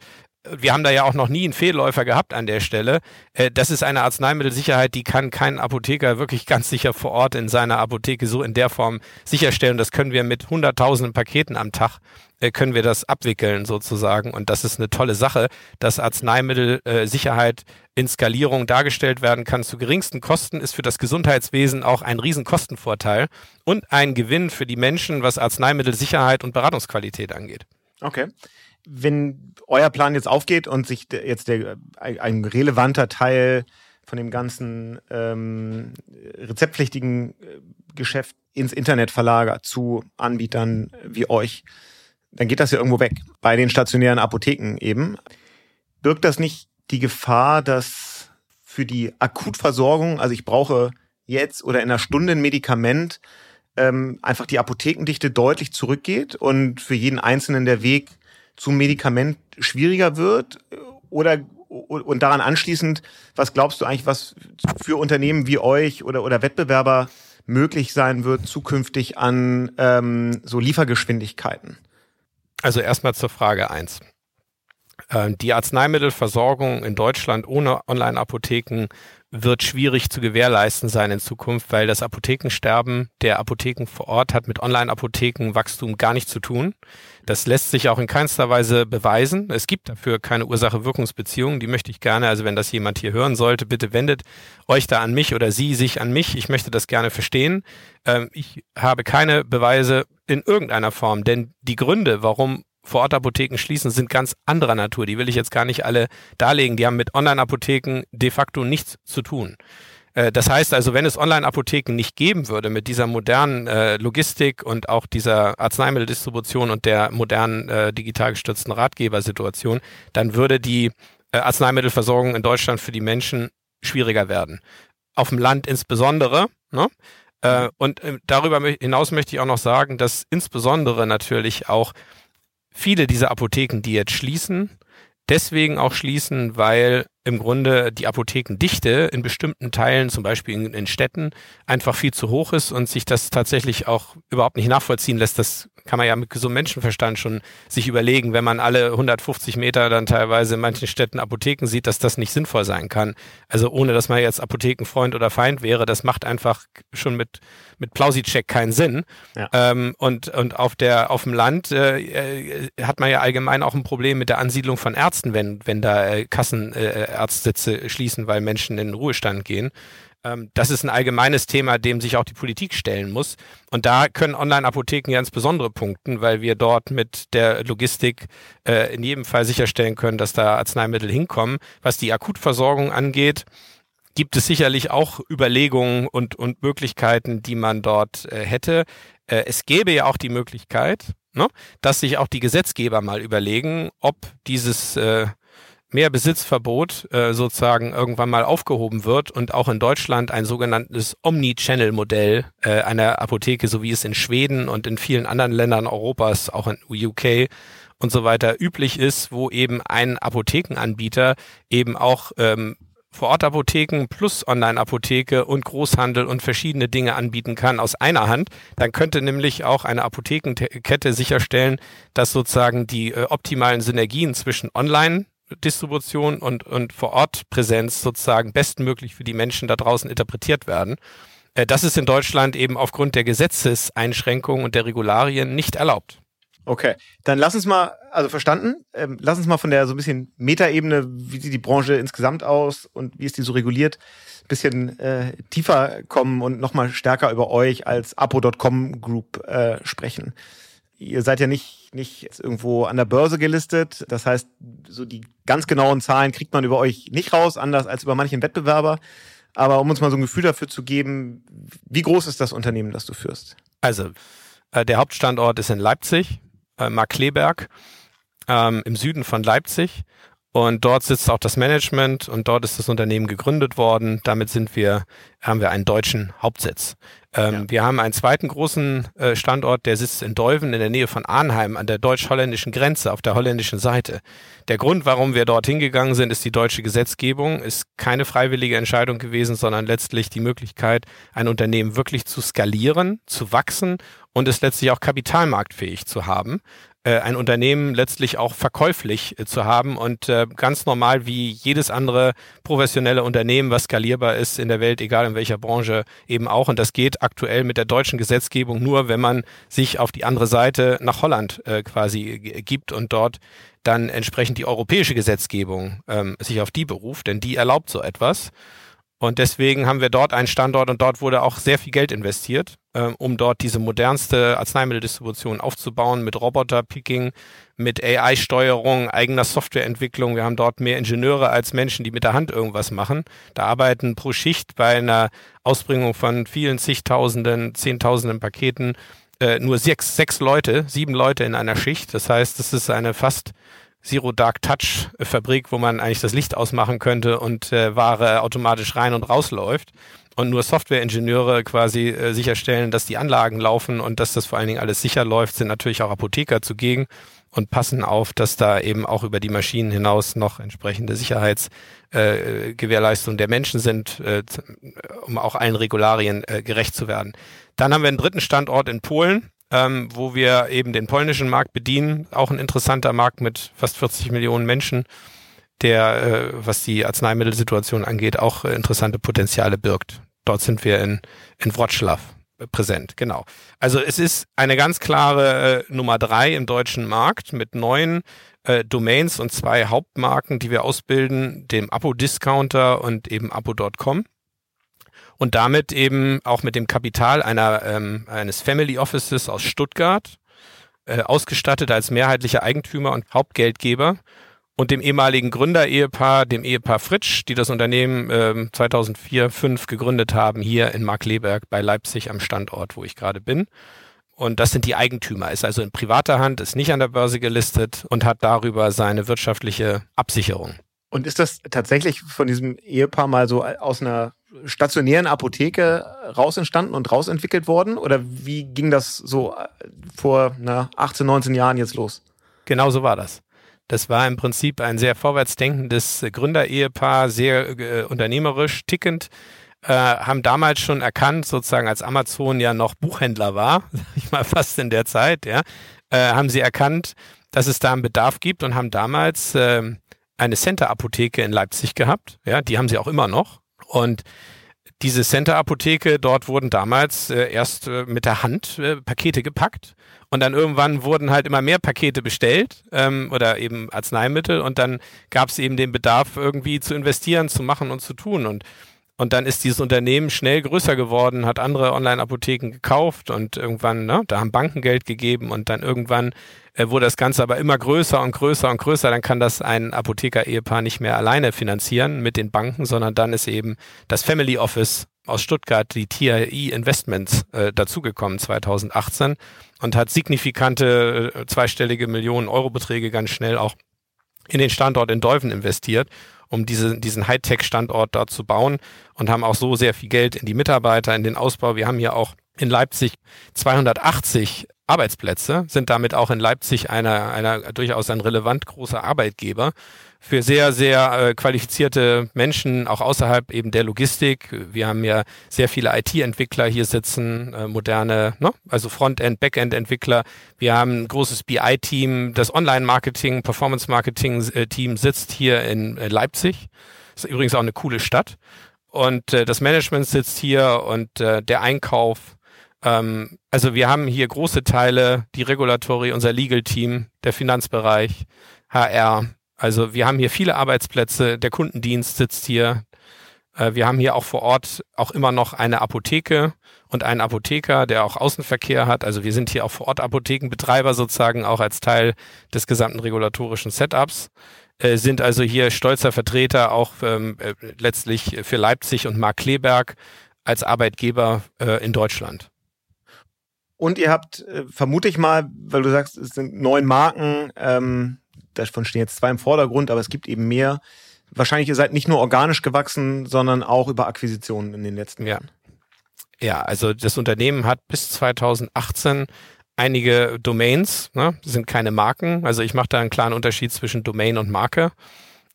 wir haben da ja auch noch nie einen Fehlläufer gehabt an der Stelle. Äh, das ist eine Arzneimittelsicherheit, die kann kein Apotheker wirklich ganz sicher vor Ort in seiner Apotheke so in der Form sicherstellen. Das können wir mit hunderttausenden Paketen am Tag äh, können wir das abwickeln sozusagen. Und das ist eine tolle Sache, dass Arzneimittelsicherheit in Skalierung dargestellt werden kann zu geringsten Kosten, ist für das Gesundheitswesen auch ein Riesenkostenvorteil und ein Gewinn für die Menschen, was Arzneimittelsicherheit und Beratungsqualität angeht. Okay wenn euer Plan jetzt aufgeht und sich jetzt der, ein relevanter Teil von dem ganzen ähm, rezeptpflichtigen äh, Geschäft ins Internet verlagert zu Anbietern wie euch, dann geht das ja irgendwo weg. Bei den stationären Apotheken eben. Birgt das nicht die Gefahr, dass für die Akutversorgung, also ich brauche jetzt oder in einer Stunde ein Medikament, ähm, einfach die Apothekendichte deutlich zurückgeht und für jeden Einzelnen der Weg zum Medikament schwieriger wird? Oder und daran anschließend, was glaubst du eigentlich, was für Unternehmen wie euch oder, oder Wettbewerber möglich sein wird zukünftig an ähm, so Liefergeschwindigkeiten? Also erstmal zur Frage eins. Ähm, die Arzneimittelversorgung in Deutschland ohne Online-Apotheken wird schwierig zu gewährleisten sein in Zukunft, weil das Apothekensterben der Apotheken vor Ort hat mit Online-Apothekenwachstum gar nichts zu tun. Das lässt sich auch in keinster Weise beweisen. Es gibt dafür keine Ursache-Wirkungsbeziehung. Die möchte ich gerne, also wenn das jemand hier hören sollte, bitte wendet euch da an mich oder Sie sich an mich. Ich möchte das gerne verstehen. Ähm, ich habe keine Beweise in irgendeiner Form, denn die Gründe, warum Vorortapotheken schließen, sind ganz anderer Natur. Die will ich jetzt gar nicht alle darlegen. Die haben mit Online-Apotheken de facto nichts zu tun. Äh, das heißt also, wenn es Online-Apotheken nicht geben würde mit dieser modernen äh, Logistik und auch dieser Arzneimitteldistribution und der modernen äh, digital gestützten Ratgebersituation, dann würde die äh, Arzneimittelversorgung in Deutschland für die Menschen schwieriger werden. Auf dem Land insbesondere. Ne? Äh, und äh, darüber hinaus möchte ich auch noch sagen, dass insbesondere natürlich auch viele dieser Apotheken, die jetzt schließen, deswegen auch schließen, weil im Grunde die Apothekendichte in bestimmten Teilen, zum Beispiel in, in, Städten, einfach viel zu hoch ist und sich das tatsächlich auch überhaupt nicht nachvollziehen lässt. Das kann man ja mit gesundem Menschenverstand schon sich überlegen, wenn man alle 150 Meter dann teilweise in manchen Städten Apotheken sieht, dass das nicht sinnvoll sein kann. Also ohne, dass man jetzt Apothekenfreund oder Feind wäre, das macht einfach schon mit mit Plausi-Check keinen Sinn. Ja. Ähm, und und auf der auf dem Land äh, äh, hat man ja allgemein auch ein Problem mit der Ansiedlung von Ärzten, wenn wenn da äh, Kassenarztsitze äh, schließen, weil Menschen in den Ruhestand gehen. Ähm, das ist ein allgemeines Thema, dem sich auch die Politik stellen muss. Und da können Online-Apotheken ja insbesondere punkten, weil wir dort mit der Logistik äh, in jedem Fall sicherstellen können, dass da Arzneimittel hinkommen. Was die Akutversorgung angeht, gibt es sicherlich auch Überlegungen und, und Möglichkeiten, die man dort äh, hätte. Äh, es gäbe ja auch die Möglichkeit, ne, dass sich auch die Gesetzgeber mal überlegen, ob dieses äh, mehr Besitzverbot äh, sozusagen irgendwann mal aufgehoben wird und auch in Deutschland ein sogenanntes Omni-Channel-Modell äh, einer Apotheke, so wie es in Schweden und in vielen anderen Ländern Europas, auch in UK und so weiter üblich ist, wo eben ein Apothekenanbieter eben auch ähm, Vorortapotheken plus Online-Apotheke und Großhandel und verschiedene Dinge anbieten kann aus einer Hand, dann könnte nämlich auch eine Apothekenkette sicherstellen, dass sozusagen die äh, optimalen Synergien zwischen Online Distribution und, und Vor-Ort-Präsenz sozusagen bestmöglich für die Menschen da draußen interpretiert werden. Äh, das ist in Deutschland eben aufgrund der Gesetzeseinschränkungen und der Regularien nicht erlaubt. Okay, dann lass uns mal, also verstanden, ähm, lass uns mal von der so ein bisschen Metaebene, wie sieht die Branche insgesamt aus und wie ist die so reguliert, ein bisschen äh, tiefer kommen und nochmal stärker über euch als Apo.com Group äh, sprechen. Ihr seid ja nicht, nicht irgendwo an der Börse gelistet, das heißt, so die ganz genauen Zahlen kriegt man über euch nicht raus, anders als über manchen Wettbewerber. Aber um uns mal so ein Gefühl dafür zu geben, wie groß ist das Unternehmen, das du führst? Also, äh, der Hauptstandort ist in Leipzig äh, Markleberg ähm, im Süden von Leipzig. Und dort sitzt auch das Management und dort ist das Unternehmen gegründet worden. Damit sind wir, haben wir einen deutschen Hauptsitz. Ähm, ja. Wir haben einen zweiten großen äh, Standort, der sitzt in Deuven in der Nähe von Arnheim an der deutsch-holländischen Grenze auf der holländischen Seite. Der Grund, warum wir dort hingegangen sind, ist die deutsche Gesetzgebung. Ist keine freiwillige Entscheidung gewesen, sondern letztlich die Möglichkeit, ein Unternehmen wirklich zu skalieren, zu wachsen und es letztlich auch kapitalmarktfähig zu haben ein Unternehmen letztlich auch verkäuflich äh, zu haben und äh, ganz normal wie jedes andere professionelle Unternehmen, was skalierbar ist in der Welt, egal in welcher Branche eben auch. Und das geht aktuell mit der deutschen Gesetzgebung nur, wenn man sich auf die andere Seite nach Holland äh, quasi gibt und dort dann entsprechend die europäische Gesetzgebung ähm, sich auf die beruft, denn die erlaubt so etwas. Und deswegen haben wir dort einen Standort und dort wurde auch sehr viel Geld investiert, äh, um dort diese modernste Arzneimitteldistribution aufzubauen mit Roboterpicking, mit AI-Steuerung, eigener Softwareentwicklung. Wir haben dort mehr Ingenieure als Menschen, die mit der Hand irgendwas machen. Da arbeiten pro Schicht bei einer Ausbringung von vielen zigtausenden, zehntausenden Paketen äh, nur sechs, sechs Leute, sieben Leute in einer Schicht. Das heißt, es ist eine fast Zero Dark Touch Fabrik, wo man eigentlich das Licht ausmachen könnte und äh, Ware automatisch rein und rausläuft und nur Softwareingenieure quasi äh, sicherstellen, dass die Anlagen laufen und dass das vor allen Dingen alles sicher läuft, sind natürlich auch Apotheker zugegen und passen auf, dass da eben auch über die Maschinen hinaus noch entsprechende Sicherheitsgewährleistungen äh, der Menschen sind, äh, um auch allen Regularien äh, gerecht zu werden. Dann haben wir einen dritten Standort in Polen, ähm, wo wir eben den polnischen Markt bedienen. Auch ein interessanter Markt mit fast 40 Millionen Menschen, der, äh, was die Arzneimittelsituation angeht, auch äh, interessante Potenziale birgt. Dort sind wir in, in Wroclaw präsent, genau. Also es ist eine ganz klare äh, Nummer drei im deutschen Markt mit neun äh, Domains und zwei Hauptmarken, die wir ausbilden, dem Apo-Discounter und eben Apo.com und damit eben auch mit dem Kapital einer, ähm, eines Family Offices aus Stuttgart, äh, ausgestattet als mehrheitlicher Eigentümer und Hauptgeldgeber und dem ehemaligen Gründerehepaar, dem Ehepaar Fritsch, die das Unternehmen äh, 2004 5 gegründet haben, hier in Markleberg bei Leipzig am Standort, wo ich gerade bin. Und das sind die Eigentümer, ist also in privater Hand, ist nicht an der Börse gelistet und hat darüber seine wirtschaftliche Absicherung. Und ist das tatsächlich von diesem Ehepaar mal so aus einer stationären Apotheke raus entstanden und rausentwickelt worden? Oder wie ging das so äh, vor na, 18, 19 Jahren jetzt los? Genau so war das. Das war im Prinzip ein sehr vorwärtsdenkendes Gründerehepaar, sehr äh, unternehmerisch, tickend, äh, haben damals schon erkannt, sozusagen als Amazon ja noch Buchhändler war, sag ich mal fast in der Zeit, ja, äh, haben sie erkannt, dass es da einen Bedarf gibt und haben damals äh, eine Center-Apotheke in Leipzig gehabt. Ja, die haben sie auch immer noch. Und diese Center-Apotheke, dort wurden damals äh, erst äh, mit der Hand äh, Pakete gepackt. Und dann irgendwann wurden halt immer mehr Pakete bestellt ähm, oder eben Arzneimittel. Und dann gab es eben den Bedarf irgendwie zu investieren, zu machen und zu tun. Und und dann ist dieses Unternehmen schnell größer geworden, hat andere Online-Apotheken gekauft und irgendwann, ne, da haben Banken Geld gegeben und dann irgendwann äh, wurde das Ganze aber immer größer und größer und größer. Dann kann das ein Apotheker-Ehepaar nicht mehr alleine finanzieren mit den Banken, sondern dann ist eben das Family Office aus Stuttgart, die TRI Investments, äh, dazugekommen 2018 und hat signifikante äh, zweistellige Millionen Euro Beträge ganz schnell auch in den Standort in Deuven investiert um diese, diesen Hightech-Standort dort zu bauen und haben auch so sehr viel Geld in die Mitarbeiter, in den Ausbau. Wir haben hier auch in Leipzig 280 Arbeitsplätze, sind damit auch in Leipzig einer, einer durchaus ein relevant großer Arbeitgeber für sehr, sehr äh, qualifizierte Menschen, auch außerhalb eben der Logistik. Wir haben ja sehr viele IT-Entwickler hier sitzen, äh, moderne, ne? also Frontend, Backend-Entwickler. Wir haben ein großes BI-Team, das Online-Marketing, Performance-Marketing-Team sitzt hier in äh, Leipzig. Ist übrigens auch eine coole Stadt. Und äh, das Management sitzt hier und äh, der Einkauf. Ähm, also wir haben hier große Teile, die Regulatory, unser Legal-Team, der Finanzbereich, HR. Also wir haben hier viele Arbeitsplätze, der Kundendienst sitzt hier. Äh, wir haben hier auch vor Ort auch immer noch eine Apotheke und einen Apotheker, der auch Außenverkehr hat. Also wir sind hier auch vor Ort Apothekenbetreiber sozusagen auch als Teil des gesamten regulatorischen Setups. Äh, sind also hier stolzer Vertreter auch ähm, äh, letztlich für Leipzig und Mark Kleberg als Arbeitgeber in Deutschland. Und ihr habt, vermute ich mal, weil du sagst, es sind neun Marken, ähm, davon stehen jetzt zwei im Vordergrund, aber es gibt eben mehr. Wahrscheinlich ihr seid nicht nur organisch gewachsen, sondern auch über Akquisitionen in den letzten Jahren. Ja, also das Unternehmen hat bis 2018 einige Domains, ne, sind keine Marken. Also ich mache da einen klaren Unterschied zwischen Domain und Marke.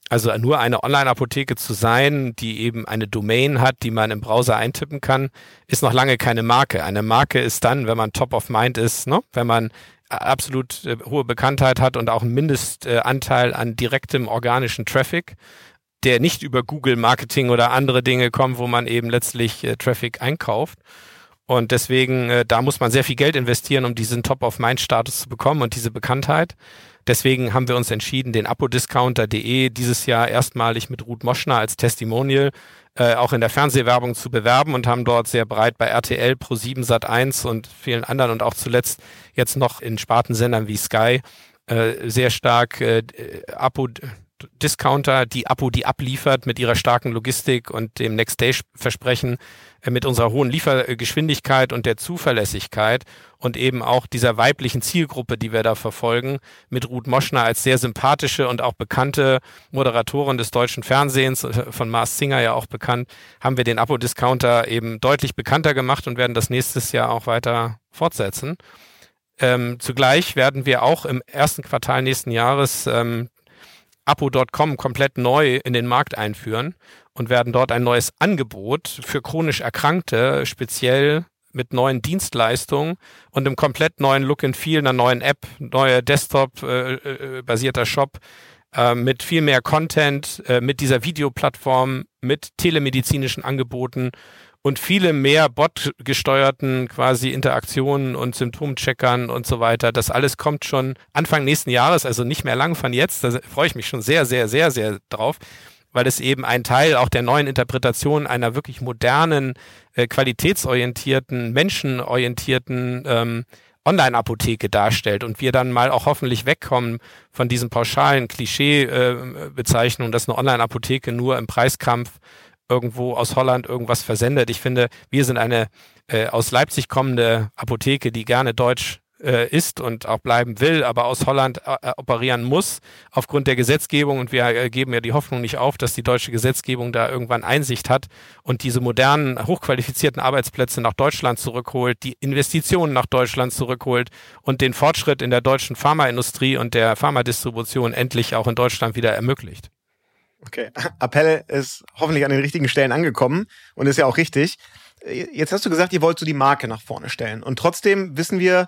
Also nur eine Online-Apotheke zu sein, die eben eine Domain hat, die man im Browser eintippen kann, ist noch lange keine Marke. Eine Marke ist dann, wenn man top of mind ist, ne? wenn man absolut äh, hohe Bekanntheit hat und auch einen Mindestanteil an direktem organischen Traffic, der nicht über Google Marketing oder andere Dinge kommt, wo man eben letztlich äh, Traffic einkauft. Und deswegen, äh, da muss man sehr viel Geld investieren, um diesen Top-of-Mind-Status zu bekommen und diese Bekanntheit. Deswegen haben wir uns entschieden, den apodiscounter.de dieses Jahr erstmalig mit Ruth Moschner als Testimonial äh, auch in der Fernsehwerbung zu bewerben und haben dort sehr breit bei RTL, Pro7, Sat1 und vielen anderen und auch zuletzt jetzt noch in Spartensendern wie Sky äh, sehr stark äh, Apo Discounter, die Apo, die abliefert mit ihrer starken Logistik und dem Next-Day-Versprechen, äh, mit unserer hohen Liefergeschwindigkeit und der Zuverlässigkeit und eben auch dieser weiblichen Zielgruppe, die wir da verfolgen, mit Ruth Moschner als sehr sympathische und auch bekannte Moderatorin des deutschen Fernsehens, äh, von Mars Singer ja auch bekannt, haben wir den Apo-Discounter eben deutlich bekannter gemacht und werden das nächstes Jahr auch weiter fortsetzen. Ähm, zugleich werden wir auch im ersten Quartal nächsten Jahres ähm, Apo.com komplett neu in den Markt einführen und werden dort ein neues Angebot für chronisch Erkrankte speziell mit neuen Dienstleistungen und einem komplett neuen Look and Feel, einer neuen App, neuer Desktop-basierter äh, äh Shop äh, mit viel mehr Content, mit dieser Videoplattform, mit telemedizinischen Angeboten und viele mehr bot-gesteuerten quasi Interaktionen und Symptomcheckern und so weiter. Das alles kommt schon Anfang nächsten Jahres, also nicht mehr lang von jetzt. Da freue ich mich schon sehr, sehr, sehr, sehr drauf, weil es eben ein Teil auch der neuen Interpretation einer wirklich modernen, äh, qualitätsorientierten, menschenorientierten ähm, Online-Apotheke darstellt und wir dann mal auch hoffentlich wegkommen von diesen pauschalen Klischee-Bezeichnungen, äh, dass eine Online-Apotheke nur im Preiskampf irgendwo aus Holland irgendwas versendet. Ich finde, wir sind eine äh, aus Leipzig kommende Apotheke, die gerne Deutsch äh, ist und auch bleiben will, aber aus Holland äh, äh operieren muss aufgrund der Gesetzgebung. Und wir äh, geben ja die Hoffnung nicht auf, dass die deutsche Gesetzgebung da irgendwann Einsicht hat und diese modernen, hochqualifizierten Arbeitsplätze nach Deutschland zurückholt, die Investitionen nach Deutschland zurückholt und den Fortschritt in der deutschen Pharmaindustrie und der Pharmadistribution endlich auch in Deutschland wieder ermöglicht. Okay, Appell ist hoffentlich an den richtigen Stellen angekommen und ist ja auch richtig. Jetzt hast du gesagt, ihr wollt so die Marke nach vorne stellen. Und trotzdem wissen wir,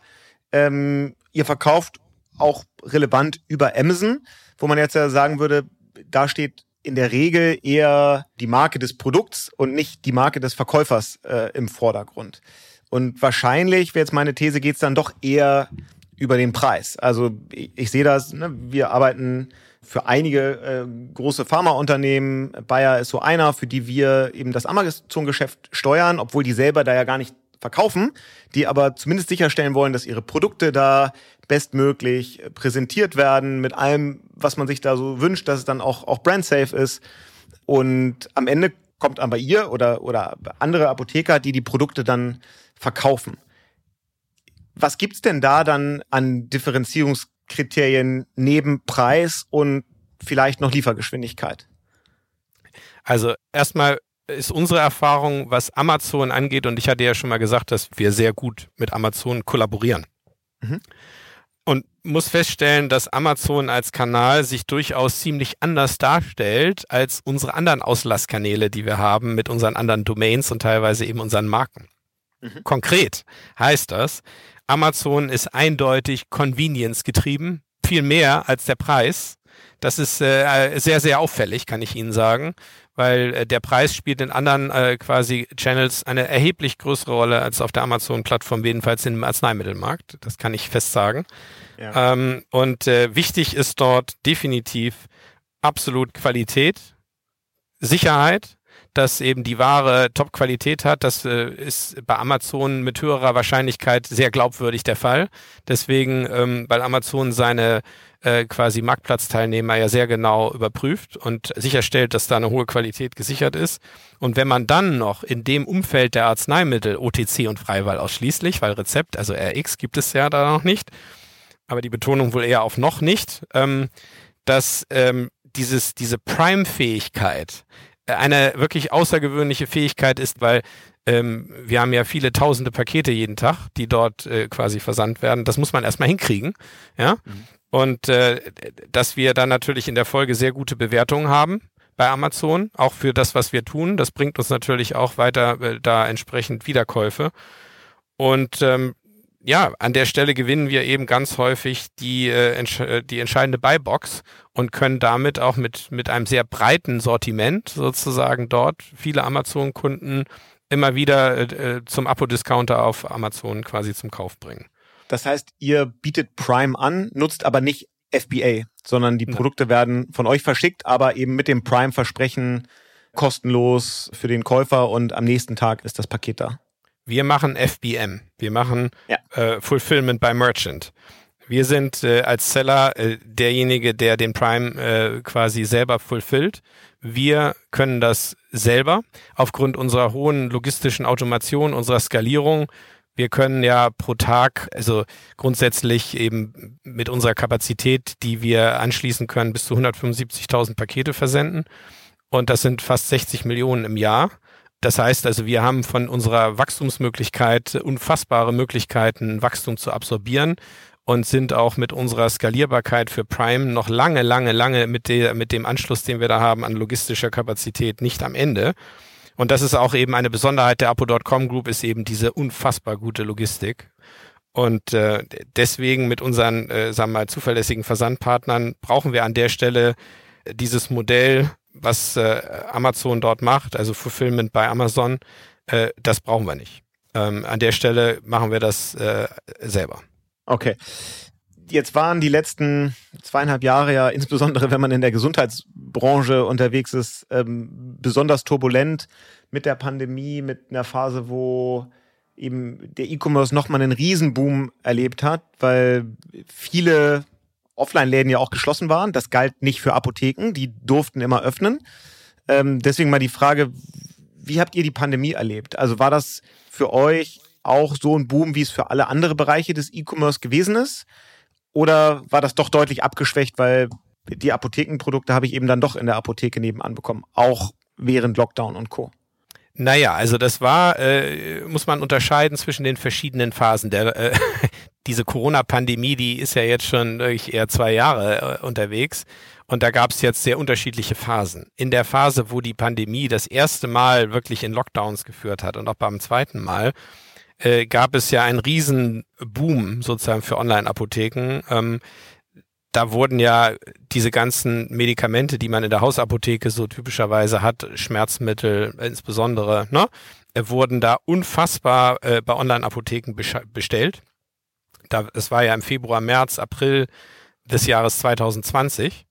ähm, ihr verkauft auch relevant über Amazon, wo man jetzt ja sagen würde, da steht in der Regel eher die Marke des Produkts und nicht die Marke des Verkäufers äh, im Vordergrund. Und wahrscheinlich, wäre jetzt meine These, geht es dann doch eher über den Preis. Also ich, ich sehe das, ne, wir arbeiten für einige äh, große Pharmaunternehmen, Bayer ist so einer, für die wir eben das Amazon-Geschäft steuern, obwohl die selber da ja gar nicht verkaufen, die aber zumindest sicherstellen wollen, dass ihre Produkte da bestmöglich präsentiert werden mit allem, was man sich da so wünscht, dass es dann auch, auch brand-safe ist. Und am Ende kommt aber ihr oder, oder andere Apotheker, die die Produkte dann verkaufen. Was gibt's denn da dann an Differenzierungs Kriterien neben Preis und vielleicht noch Liefergeschwindigkeit? Also erstmal ist unsere Erfahrung, was Amazon angeht, und ich hatte ja schon mal gesagt, dass wir sehr gut mit Amazon kollaborieren. Mhm. und muss feststellen, dass Amazon als Kanal sich durchaus ziemlich anders darstellt als unsere anderen Auslasskanäle, die wir haben mit unseren anderen Domains und teilweise eben unseren Marken. Mhm. Konkret heißt das, Amazon ist eindeutig Convenience getrieben, viel mehr als der Preis. Das ist äh, sehr, sehr auffällig, kann ich Ihnen sagen, weil äh, der Preis spielt in anderen äh, quasi Channels eine erheblich größere Rolle als auf der Amazon-Plattform, jedenfalls im Arzneimittelmarkt. Das kann ich fest sagen. Ja. Ähm, und äh, wichtig ist dort definitiv absolut Qualität, Sicherheit, dass eben die Ware Top-Qualität hat. Das äh, ist bei Amazon mit höherer Wahrscheinlichkeit sehr glaubwürdig der Fall. Deswegen, ähm, weil Amazon seine äh, quasi Marktplatzteilnehmer ja sehr genau überprüft und sicherstellt, dass da eine hohe Qualität gesichert ist. Und wenn man dann noch in dem Umfeld der Arzneimittel OTC und Freiwahl ausschließlich, weil Rezept, also RX gibt es ja da noch nicht, aber die Betonung wohl eher auf noch nicht, ähm, dass ähm, dieses, diese Prime-Fähigkeit äh, eine wirklich außergewöhnliche Fähigkeit ist, weil ähm, wir haben ja viele tausende Pakete jeden Tag, die dort äh, quasi versandt werden. Das muss man erstmal hinkriegen. Ja. Mhm. Und äh, dass wir dann natürlich in der Folge sehr gute Bewertungen haben bei Amazon, auch für das, was wir tun. Das bringt uns natürlich auch weiter äh, da entsprechend Wiederkäufe. Und ähm, ja, an der Stelle gewinnen wir eben ganz häufig die, äh, entsch äh, die entscheidende Buybox und können damit auch mit, mit einem sehr breiten Sortiment sozusagen dort viele Amazon-Kunden immer wieder äh, zum Apo-Discounter auf Amazon quasi zum Kauf bringen. Das heißt, ihr bietet Prime an, nutzt aber nicht FBA, sondern die Produkte werden von euch verschickt, aber eben mit dem Prime-Versprechen kostenlos für den Käufer und am nächsten Tag ist das Paket da. Wir machen FBM. Wir machen ja. äh, Fulfillment by Merchant. Wir sind äh, als Seller äh, derjenige, der den Prime äh, quasi selber fulfillt. Wir können das selber aufgrund unserer hohen logistischen Automation, unserer Skalierung wir können ja pro Tag, also grundsätzlich eben mit unserer Kapazität, die wir anschließen können, bis zu 175.000 Pakete versenden. Und das sind fast 60 Millionen im Jahr. Das heißt also, wir haben von unserer Wachstumsmöglichkeit unfassbare Möglichkeiten, Wachstum zu absorbieren und sind auch mit unserer Skalierbarkeit für Prime noch lange, lange, lange mit, der, mit dem Anschluss, den wir da haben an logistischer Kapazität nicht am Ende. Und das ist auch eben eine Besonderheit der Apo.com Group, ist eben diese unfassbar gute Logistik. Und äh, deswegen mit unseren, äh, sagen wir mal, zuverlässigen Versandpartnern brauchen wir an der Stelle dieses Modell, was äh, Amazon dort macht, also Fulfillment bei Amazon, äh, das brauchen wir nicht. Ähm, an der Stelle machen wir das äh, selber. Okay jetzt waren die letzten zweieinhalb Jahre ja, insbesondere wenn man in der Gesundheitsbranche unterwegs ist, ähm, besonders turbulent mit der Pandemie, mit einer Phase, wo eben der E-Commerce nochmal einen Riesenboom erlebt hat, weil viele Offline-Läden ja auch geschlossen waren. Das galt nicht für Apotheken, die durften immer öffnen. Ähm, deswegen mal die Frage, wie habt ihr die Pandemie erlebt? Also war das für euch auch so ein Boom, wie es für alle andere Bereiche des E-Commerce gewesen ist? Oder war das doch deutlich abgeschwächt, weil die Apothekenprodukte habe ich eben dann doch in der Apotheke nebenan bekommen, auch während Lockdown und Co. Naja, also das war, äh, muss man unterscheiden zwischen den verschiedenen Phasen. Der, äh, diese Corona-Pandemie, die ist ja jetzt schon eher zwei Jahre äh, unterwegs. Und da gab es jetzt sehr unterschiedliche Phasen. In der Phase, wo die Pandemie das erste Mal wirklich in Lockdowns geführt hat und auch beim zweiten Mal, äh, gab es ja einen riesen Boom sozusagen für Online-Apotheken. Ähm, da wurden ja diese ganzen Medikamente, die man in der Hausapotheke so typischerweise hat, Schmerzmittel insbesondere, ne, äh, wurden da unfassbar äh, bei Online-Apotheken bestellt. Da, das war ja im Februar, März, April des Jahres 2020.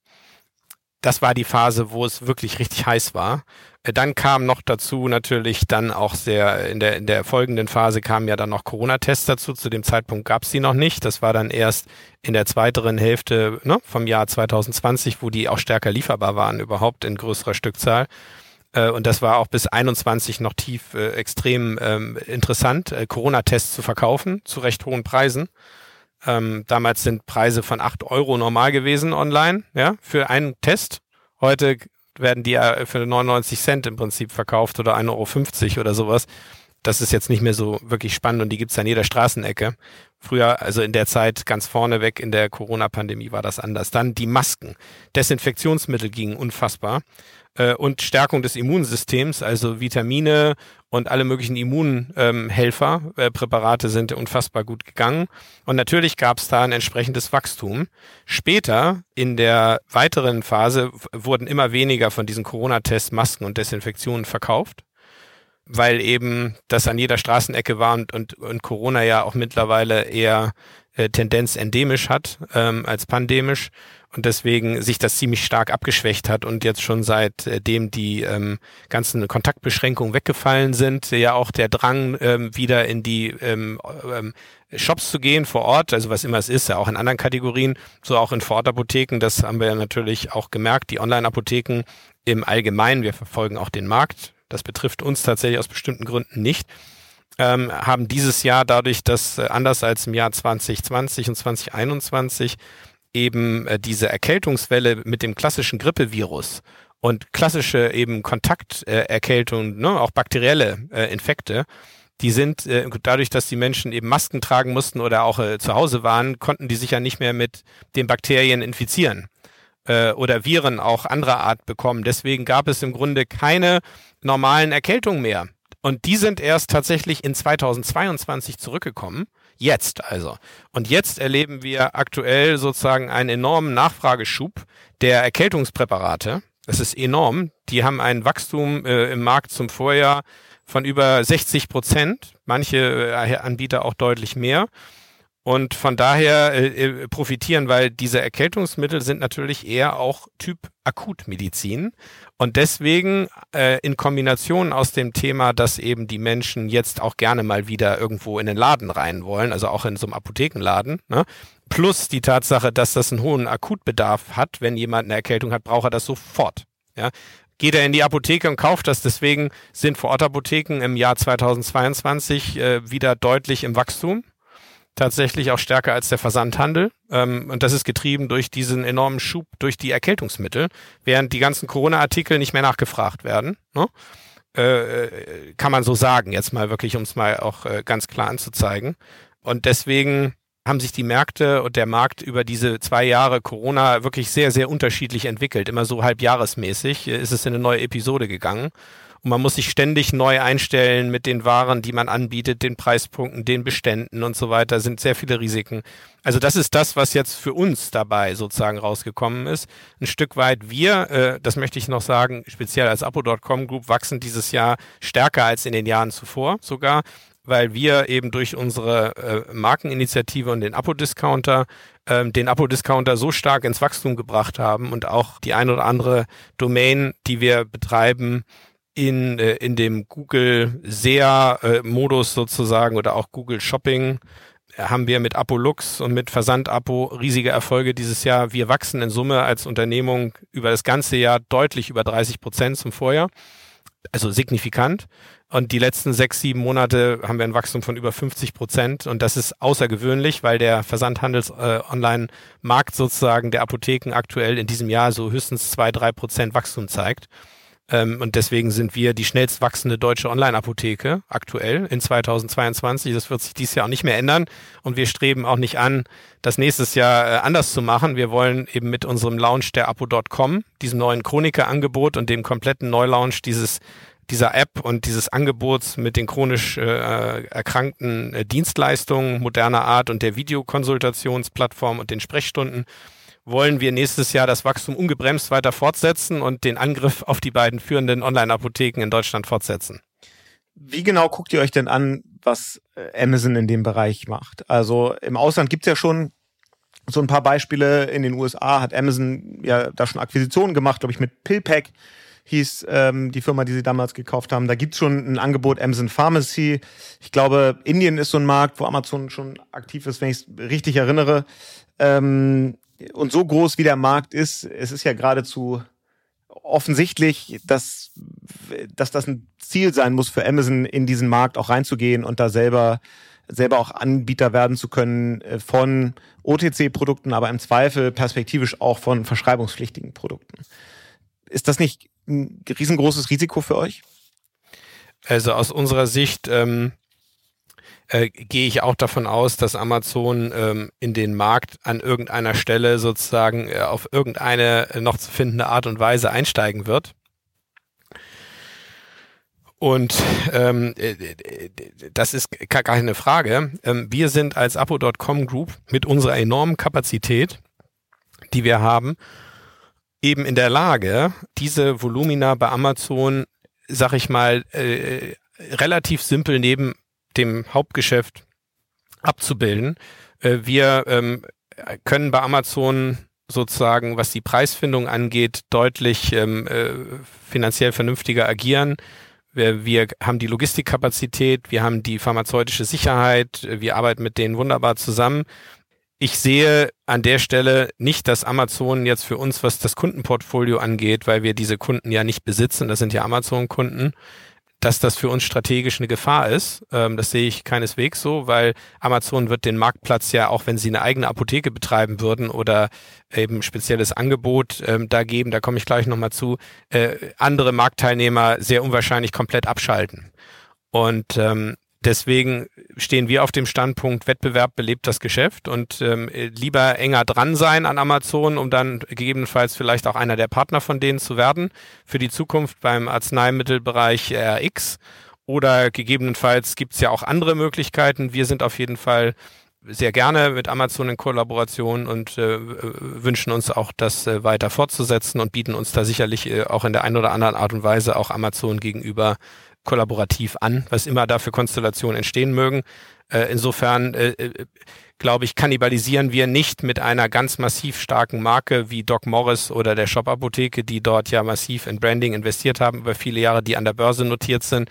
Das war die Phase, wo es wirklich richtig heiß war. Dann kam noch dazu natürlich dann auch sehr, in der, in der folgenden Phase kamen ja dann noch Corona-Tests dazu. Zu dem Zeitpunkt gab es die noch nicht. Das war dann erst in der zweiteren Hälfte ne, vom Jahr 2020, wo die auch stärker lieferbar waren, überhaupt in größerer Stückzahl. Äh, und das war auch bis 21 noch tief äh, extrem ähm, interessant, äh, Corona-Tests zu verkaufen zu recht hohen Preisen. Ähm, damals sind Preise von 8 Euro normal gewesen online, ja, für einen Test. Heute werden die ja für 99 Cent im Prinzip verkauft oder 1,50 Euro oder sowas. das ist jetzt nicht mehr so wirklich spannend und die gibt's an jeder Straßenecke. Früher, also in der Zeit ganz vorneweg in der Corona-Pandemie war das anders. Dann die Masken. Desinfektionsmittel gingen unfassbar. Äh, und Stärkung des Immunsystems, also Vitamine und alle möglichen Immunhelfer, äh, Präparate sind unfassbar gut gegangen. Und natürlich gab es da ein entsprechendes Wachstum. Später in der weiteren Phase wurden immer weniger von diesen Corona-Tests, Masken und Desinfektionen verkauft weil eben das an jeder Straßenecke war und, und, und Corona ja auch mittlerweile eher äh, Tendenz endemisch hat ähm, als pandemisch und deswegen sich das ziemlich stark abgeschwächt hat und jetzt schon seitdem die ähm, ganzen Kontaktbeschränkungen weggefallen sind, ja auch der Drang ähm, wieder in die ähm, ähm, Shops zu gehen vor Ort, also was immer es ist, ja auch in anderen Kategorien, so auch in Vorortapotheken, das haben wir ja natürlich auch gemerkt, die Online-Apotheken im Allgemeinen, wir verfolgen auch den Markt, das betrifft uns tatsächlich aus bestimmten Gründen nicht, ähm, haben dieses Jahr dadurch, dass äh, anders als im Jahr 2020 und 2021 eben äh, diese Erkältungswelle mit dem klassischen Grippevirus und klassische eben Kontakterkältung, äh, ne, auch bakterielle äh, Infekte, die sind äh, dadurch, dass die Menschen eben Masken tragen mussten oder auch zu Hause waren, konnten die sich ja nicht mehr mit den Bakterien infizieren oder Viren auch anderer Art bekommen. Deswegen gab es im Grunde keine normalen Erkältungen mehr. Und die sind erst tatsächlich in 2022 zurückgekommen. Jetzt also. Und jetzt erleben wir aktuell sozusagen einen enormen Nachfrageschub der Erkältungspräparate. Das ist enorm. Die haben ein Wachstum äh, im Markt zum Vorjahr von über 60 Prozent. Manche äh, Anbieter auch deutlich mehr und von daher äh, äh, profitieren, weil diese Erkältungsmittel sind natürlich eher auch Typ Akutmedizin und deswegen äh, in Kombination aus dem Thema, dass eben die Menschen jetzt auch gerne mal wieder irgendwo in den Laden rein wollen, also auch in so einem Apothekenladen, ne? plus die Tatsache, dass das einen hohen Akutbedarf hat, wenn jemand eine Erkältung hat, braucht er das sofort. Ja? geht er in die Apotheke und kauft das. Deswegen sind Vorortapotheken im Jahr 2022 äh, wieder deutlich im Wachstum tatsächlich auch stärker als der Versandhandel. Ähm, und das ist getrieben durch diesen enormen Schub durch die Erkältungsmittel, während die ganzen Corona-Artikel nicht mehr nachgefragt werden. Ne? Äh, kann man so sagen, jetzt mal wirklich, um es mal auch äh, ganz klar anzuzeigen. Und deswegen haben sich die Märkte und der Markt über diese zwei Jahre Corona wirklich sehr, sehr unterschiedlich entwickelt. Immer so halbjahresmäßig äh, ist es in eine neue Episode gegangen. Und man muss sich ständig neu einstellen mit den Waren, die man anbietet, den Preispunkten, den Beständen und so weiter, sind sehr viele Risiken. Also das ist das, was jetzt für uns dabei sozusagen rausgekommen ist. Ein Stück weit wir, äh, das möchte ich noch sagen, speziell als Apo.com Group wachsen dieses Jahr stärker als in den Jahren zuvor sogar weil wir eben durch unsere äh, Markeninitiative und den Apo-Discounter äh, den Apo-Discounter so stark ins Wachstum gebracht haben und auch die ein oder andere Domain, die wir betreiben, in, äh, in dem Google SEA-Modus sozusagen oder auch Google Shopping äh, haben wir mit Apolux und mit Versand-Apo riesige Erfolge dieses Jahr. Wir wachsen in Summe als Unternehmung über das ganze Jahr deutlich über 30 Prozent zum Vorjahr. Also signifikant. Und die letzten sechs, sieben Monate haben wir ein Wachstum von über 50 Prozent. Und das ist außergewöhnlich, weil der Versandhandels-Online-Markt äh, sozusagen der Apotheken aktuell in diesem Jahr so höchstens zwei, drei Prozent Wachstum zeigt. Ähm, und deswegen sind wir die schnellst wachsende deutsche Online-Apotheke aktuell in 2022. Das wird sich dieses Jahr auch nicht mehr ändern. Und wir streben auch nicht an, das nächstes Jahr äh, anders zu machen. Wir wollen eben mit unserem Launch der Apo.com, diesem neuen Chroniker-Angebot und dem kompletten Neulaunch dieses dieser App und dieses Angebots mit den chronisch äh, erkrankten äh, Dienstleistungen moderner Art und der Videokonsultationsplattform und den Sprechstunden wollen wir nächstes Jahr das Wachstum ungebremst weiter fortsetzen und den Angriff auf die beiden führenden Online-Apotheken in Deutschland fortsetzen. Wie genau guckt ihr euch denn an, was äh, Amazon in dem Bereich macht? Also im Ausland gibt's ja schon so ein paar Beispiele. In den USA hat Amazon ja da schon Akquisitionen gemacht, glaube ich, mit PillPack hieß ähm, die Firma, die sie damals gekauft haben. Da gibt's schon ein Angebot Amazon Pharmacy. Ich glaube, Indien ist so ein Markt, wo Amazon schon aktiv ist, wenn ich es richtig erinnere. Ähm, und so groß wie der Markt ist, es ist ja geradezu offensichtlich, dass, dass das ein Ziel sein muss für Amazon, in diesen Markt auch reinzugehen und da selber, selber auch Anbieter werden zu können äh, von OTC-Produkten, aber im Zweifel perspektivisch auch von verschreibungspflichtigen Produkten. Ist das nicht ein riesengroßes Risiko für euch? Also aus unserer Sicht ähm, äh, gehe ich auch davon aus, dass Amazon ähm, in den Markt an irgendeiner Stelle sozusagen äh, auf irgendeine noch zu findende Art und Weise einsteigen wird. Und ähm, äh, das ist gar keine Frage. Ähm, wir sind als Apo.com Group mit unserer enormen Kapazität, die wir haben, eben in der Lage, diese Volumina bei Amazon, sag ich mal, äh, relativ simpel neben dem Hauptgeschäft abzubilden. Äh, wir ähm, können bei Amazon sozusagen, was die Preisfindung angeht, deutlich ähm, äh, finanziell vernünftiger agieren. Wir, wir haben die Logistikkapazität, wir haben die pharmazeutische Sicherheit, wir arbeiten mit denen wunderbar zusammen. Ich sehe an der Stelle nicht, dass Amazon jetzt für uns, was das Kundenportfolio angeht, weil wir diese Kunden ja nicht besitzen, das sind ja Amazon-Kunden, dass das für uns strategisch eine Gefahr ist. Ähm, das sehe ich keineswegs so, weil Amazon wird den Marktplatz ja, auch wenn sie eine eigene Apotheke betreiben würden oder eben spezielles Angebot ähm, da geben, da komme ich gleich nochmal zu, äh, andere Marktteilnehmer sehr unwahrscheinlich komplett abschalten. Und ähm, Deswegen stehen wir auf dem Standpunkt, Wettbewerb belebt das Geschäft und ähm, lieber enger dran sein an Amazon, um dann gegebenenfalls vielleicht auch einer der Partner von denen zu werden für die Zukunft beim Arzneimittelbereich RX. Oder gegebenenfalls gibt's ja auch andere Möglichkeiten. Wir sind auf jeden Fall sehr gerne mit Amazon in Kollaboration und äh, wünschen uns auch, das äh, weiter fortzusetzen und bieten uns da sicherlich äh, auch in der einen oder anderen Art und Weise auch Amazon gegenüber kollaborativ an, was immer da für Konstellationen entstehen mögen. Äh, insofern äh, äh, glaube ich, kannibalisieren wir nicht mit einer ganz massiv starken Marke wie Doc Morris oder der Shop Apotheke, die dort ja massiv in Branding investiert haben über viele Jahre, die an der Börse notiert sind,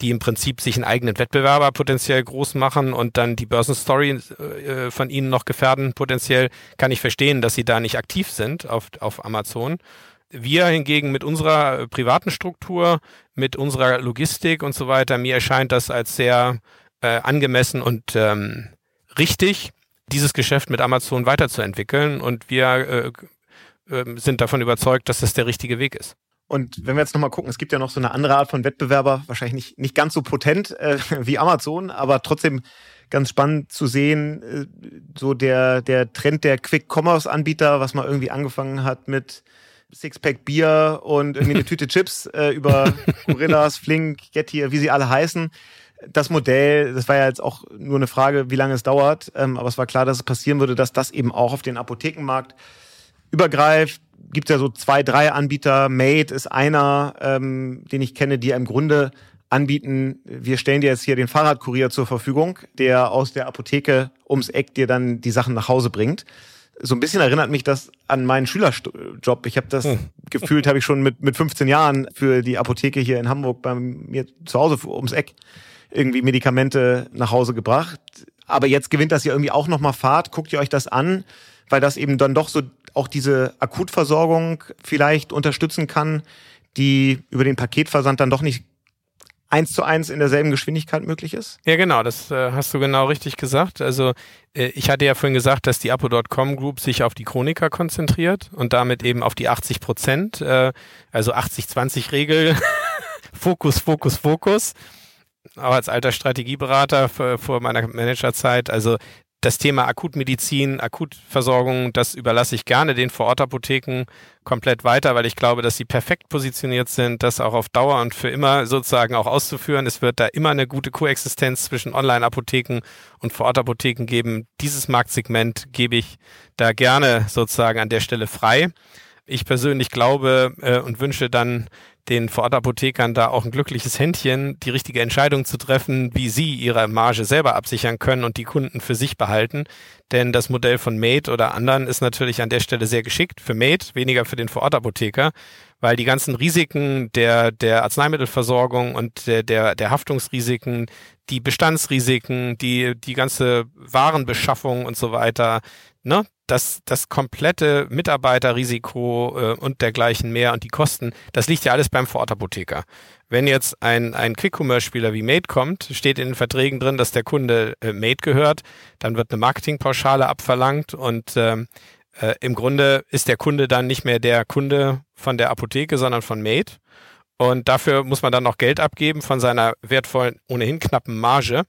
die im Prinzip sich einen eigenen Wettbewerber potenziell groß machen und dann die Börsenstory äh, von ihnen noch gefährden potenziell, kann ich verstehen, dass sie da nicht aktiv sind auf, auf Amazon. Wir hingegen mit unserer äh, privaten Struktur, mit unserer Logistik und so weiter, mir erscheint das als sehr äh, angemessen und ähm, richtig, dieses Geschäft mit Amazon weiterzuentwickeln. Und wir äh, äh, sind davon überzeugt, dass das der richtige Weg ist. Und wenn wir jetzt nochmal gucken, es gibt ja noch so eine andere Art von Wettbewerber, wahrscheinlich nicht, nicht ganz so potent äh, wie Amazon, aber trotzdem ganz spannend zu sehen, äh, so der, der Trend der Quick-Commerce-Anbieter, was mal irgendwie angefangen hat mit Sixpack Bier und irgendwie eine Tüte Chips äh, über Gorillas, Flink, Getir, wie sie alle heißen. Das Modell, das war ja jetzt auch nur eine Frage, wie lange es dauert, ähm, aber es war klar, dass es passieren würde, dass das eben auch auf den Apothekenmarkt übergreift. Gibt ja so zwei, drei Anbieter. Made ist einer, ähm, den ich kenne, die im Grunde anbieten, wir stellen dir jetzt hier den Fahrradkurier zur Verfügung, der aus der Apotheke ums Eck dir dann die Sachen nach Hause bringt so ein bisschen erinnert mich das an meinen Schülerjob. Ich habe das hm. gefühlt, habe ich schon mit, mit 15 Jahren für die Apotheke hier in Hamburg bei mir zu Hause ums Eck irgendwie Medikamente nach Hause gebracht. Aber jetzt gewinnt das ja irgendwie auch nochmal Fahrt. Guckt ihr euch das an, weil das eben dann doch so auch diese Akutversorgung vielleicht unterstützen kann, die über den Paketversand dann doch nicht eins zu eins in derselben Geschwindigkeit möglich ist? Ja, genau, das äh, hast du genau richtig gesagt. Also äh, ich hatte ja vorhin gesagt, dass die Apo.com Group sich auf die Chroniker konzentriert und damit eben auf die 80 Prozent, äh, also 80-20-Regel, Fokus, Fokus, Fokus. Auch als alter Strategieberater vor, vor meiner Managerzeit, also das Thema Akutmedizin, Akutversorgung, das überlasse ich gerne den Vorortapotheken komplett weiter, weil ich glaube, dass sie perfekt positioniert sind, das auch auf Dauer und für immer sozusagen auch auszuführen. Es wird da immer eine gute Koexistenz zwischen Online-Apotheken und Vorortapotheken geben. Dieses Marktsegment gebe ich da gerne sozusagen an der Stelle frei. Ich persönlich glaube äh, und wünsche dann den Vorortapothekern da auch ein glückliches Händchen, die richtige Entscheidung zu treffen, wie sie ihre Marge selber absichern können und die Kunden für sich behalten. Denn das Modell von Made oder anderen ist natürlich an der Stelle sehr geschickt für Made, weniger für den Vorortapotheker, weil die ganzen Risiken der, der Arzneimittelversorgung und der, der, der Haftungsrisiken, die Bestandsrisiken, die, die ganze Warenbeschaffung und so weiter, ne, das, das komplette Mitarbeiterrisiko äh, und dergleichen mehr und die Kosten, das liegt ja alles beim Vorortapotheker. Wenn jetzt ein, ein Quick-Commerce-Spieler wie Made kommt, steht in den Verträgen drin, dass der Kunde äh, Made gehört, dann wird eine Marketingpauschale abverlangt und ähm, äh, im Grunde ist der Kunde dann nicht mehr der Kunde von der Apotheke, sondern von Made. Und dafür muss man dann noch Geld abgeben von seiner wertvollen, ohnehin knappen Marge.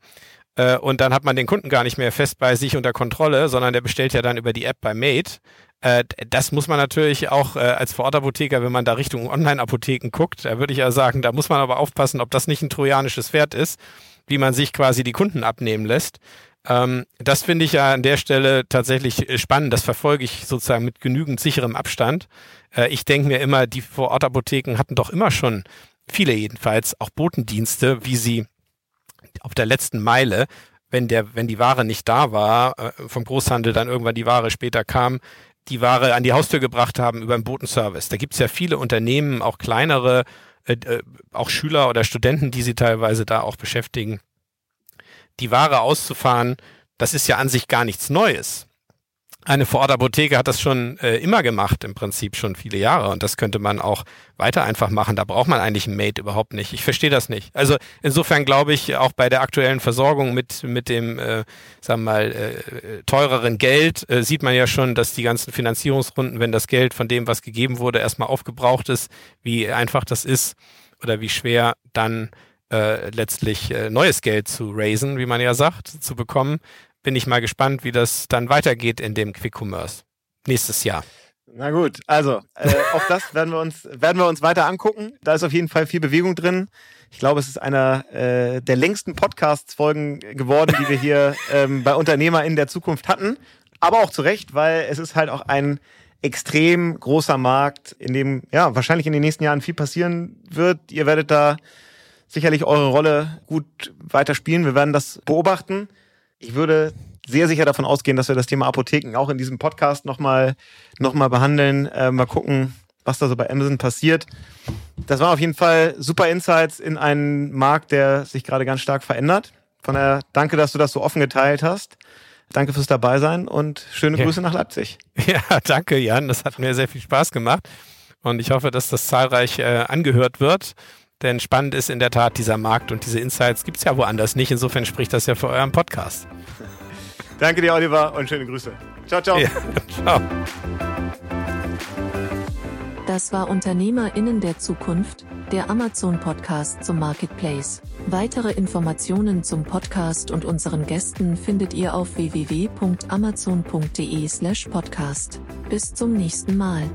Äh, und dann hat man den Kunden gar nicht mehr fest bei sich unter Kontrolle, sondern der bestellt ja dann über die App bei Mate. Äh, das muss man natürlich auch äh, als Vorortapotheker, wenn man da Richtung Online-Apotheken guckt, da würde ich ja sagen, da muss man aber aufpassen, ob das nicht ein trojanisches Pferd ist, wie man sich quasi die Kunden abnehmen lässt. Ähm, das finde ich ja an der Stelle tatsächlich spannend. Das verfolge ich sozusagen mit genügend sicherem Abstand. Äh, ich denke mir immer, die Vorortapotheken hatten doch immer schon, viele jedenfalls, auch Botendienste, wie sie auf der letzten Meile, wenn der, wenn die Ware nicht da war, äh, vom Großhandel dann irgendwann die Ware später kam, die Ware an die Haustür gebracht haben über einen Botenservice. Da gibt es ja viele Unternehmen, auch kleinere, äh, äh, auch Schüler oder Studenten, die sie teilweise da auch beschäftigen. Die Ware auszufahren, das ist ja an sich gar nichts Neues eine Vorortapotheke hat das schon äh, immer gemacht, im Prinzip schon viele Jahre. Und das könnte man auch weiter einfach machen. Da braucht man eigentlich ein Mate überhaupt nicht. Ich verstehe das nicht. Also insofern glaube ich, auch bei der aktuellen Versorgung mit, mit dem, äh, sagen wir mal, äh, teureren Geld, äh, sieht man ja schon, dass die ganzen Finanzierungsrunden, wenn das Geld von dem, was gegeben wurde, erstmal aufgebraucht ist, wie einfach das ist oder wie schwer dann äh, letztlich äh, neues Geld zu raisen, wie man ja sagt, zu bekommen bin ich mal gespannt, wie das dann weitergeht in dem Quick Commerce nächstes Jahr. Na gut, also äh, auch das werden wir uns werden wir uns weiter angucken. Da ist auf jeden Fall viel Bewegung drin. Ich glaube, es ist einer äh, der längsten Podcasts-Folgen geworden, die wir hier ähm, bei Unternehmer in der Zukunft hatten. Aber auch zu Recht, weil es ist halt auch ein extrem großer Markt, in dem ja wahrscheinlich in den nächsten Jahren viel passieren wird. Ihr werdet da sicherlich eure Rolle gut weiterspielen. Wir werden das beobachten. Ich würde sehr sicher davon ausgehen, dass wir das Thema Apotheken auch in diesem Podcast nochmal noch mal behandeln. Äh, mal gucken, was da so bei Amazon passiert. Das waren auf jeden Fall super Insights in einen Markt, der sich gerade ganz stark verändert. Von daher danke, dass du das so offen geteilt hast. Danke fürs Dabeisein und schöne ja. Grüße nach Leipzig. Ja, danke, Jan. Das hat mir sehr viel Spaß gemacht. Und ich hoffe, dass das zahlreich äh, angehört wird. Denn spannend ist in der Tat dieser Markt und diese Insights gibt es ja woanders nicht. Insofern spricht das ja für euren Podcast. Danke dir, Oliver, und schöne Grüße. Ciao, ciao. Ja, ciao. Das war UnternehmerInnen der Zukunft, der Amazon-Podcast zum Marketplace. Weitere Informationen zum Podcast und unseren Gästen findet ihr auf www.amazon.de/podcast. Bis zum nächsten Mal.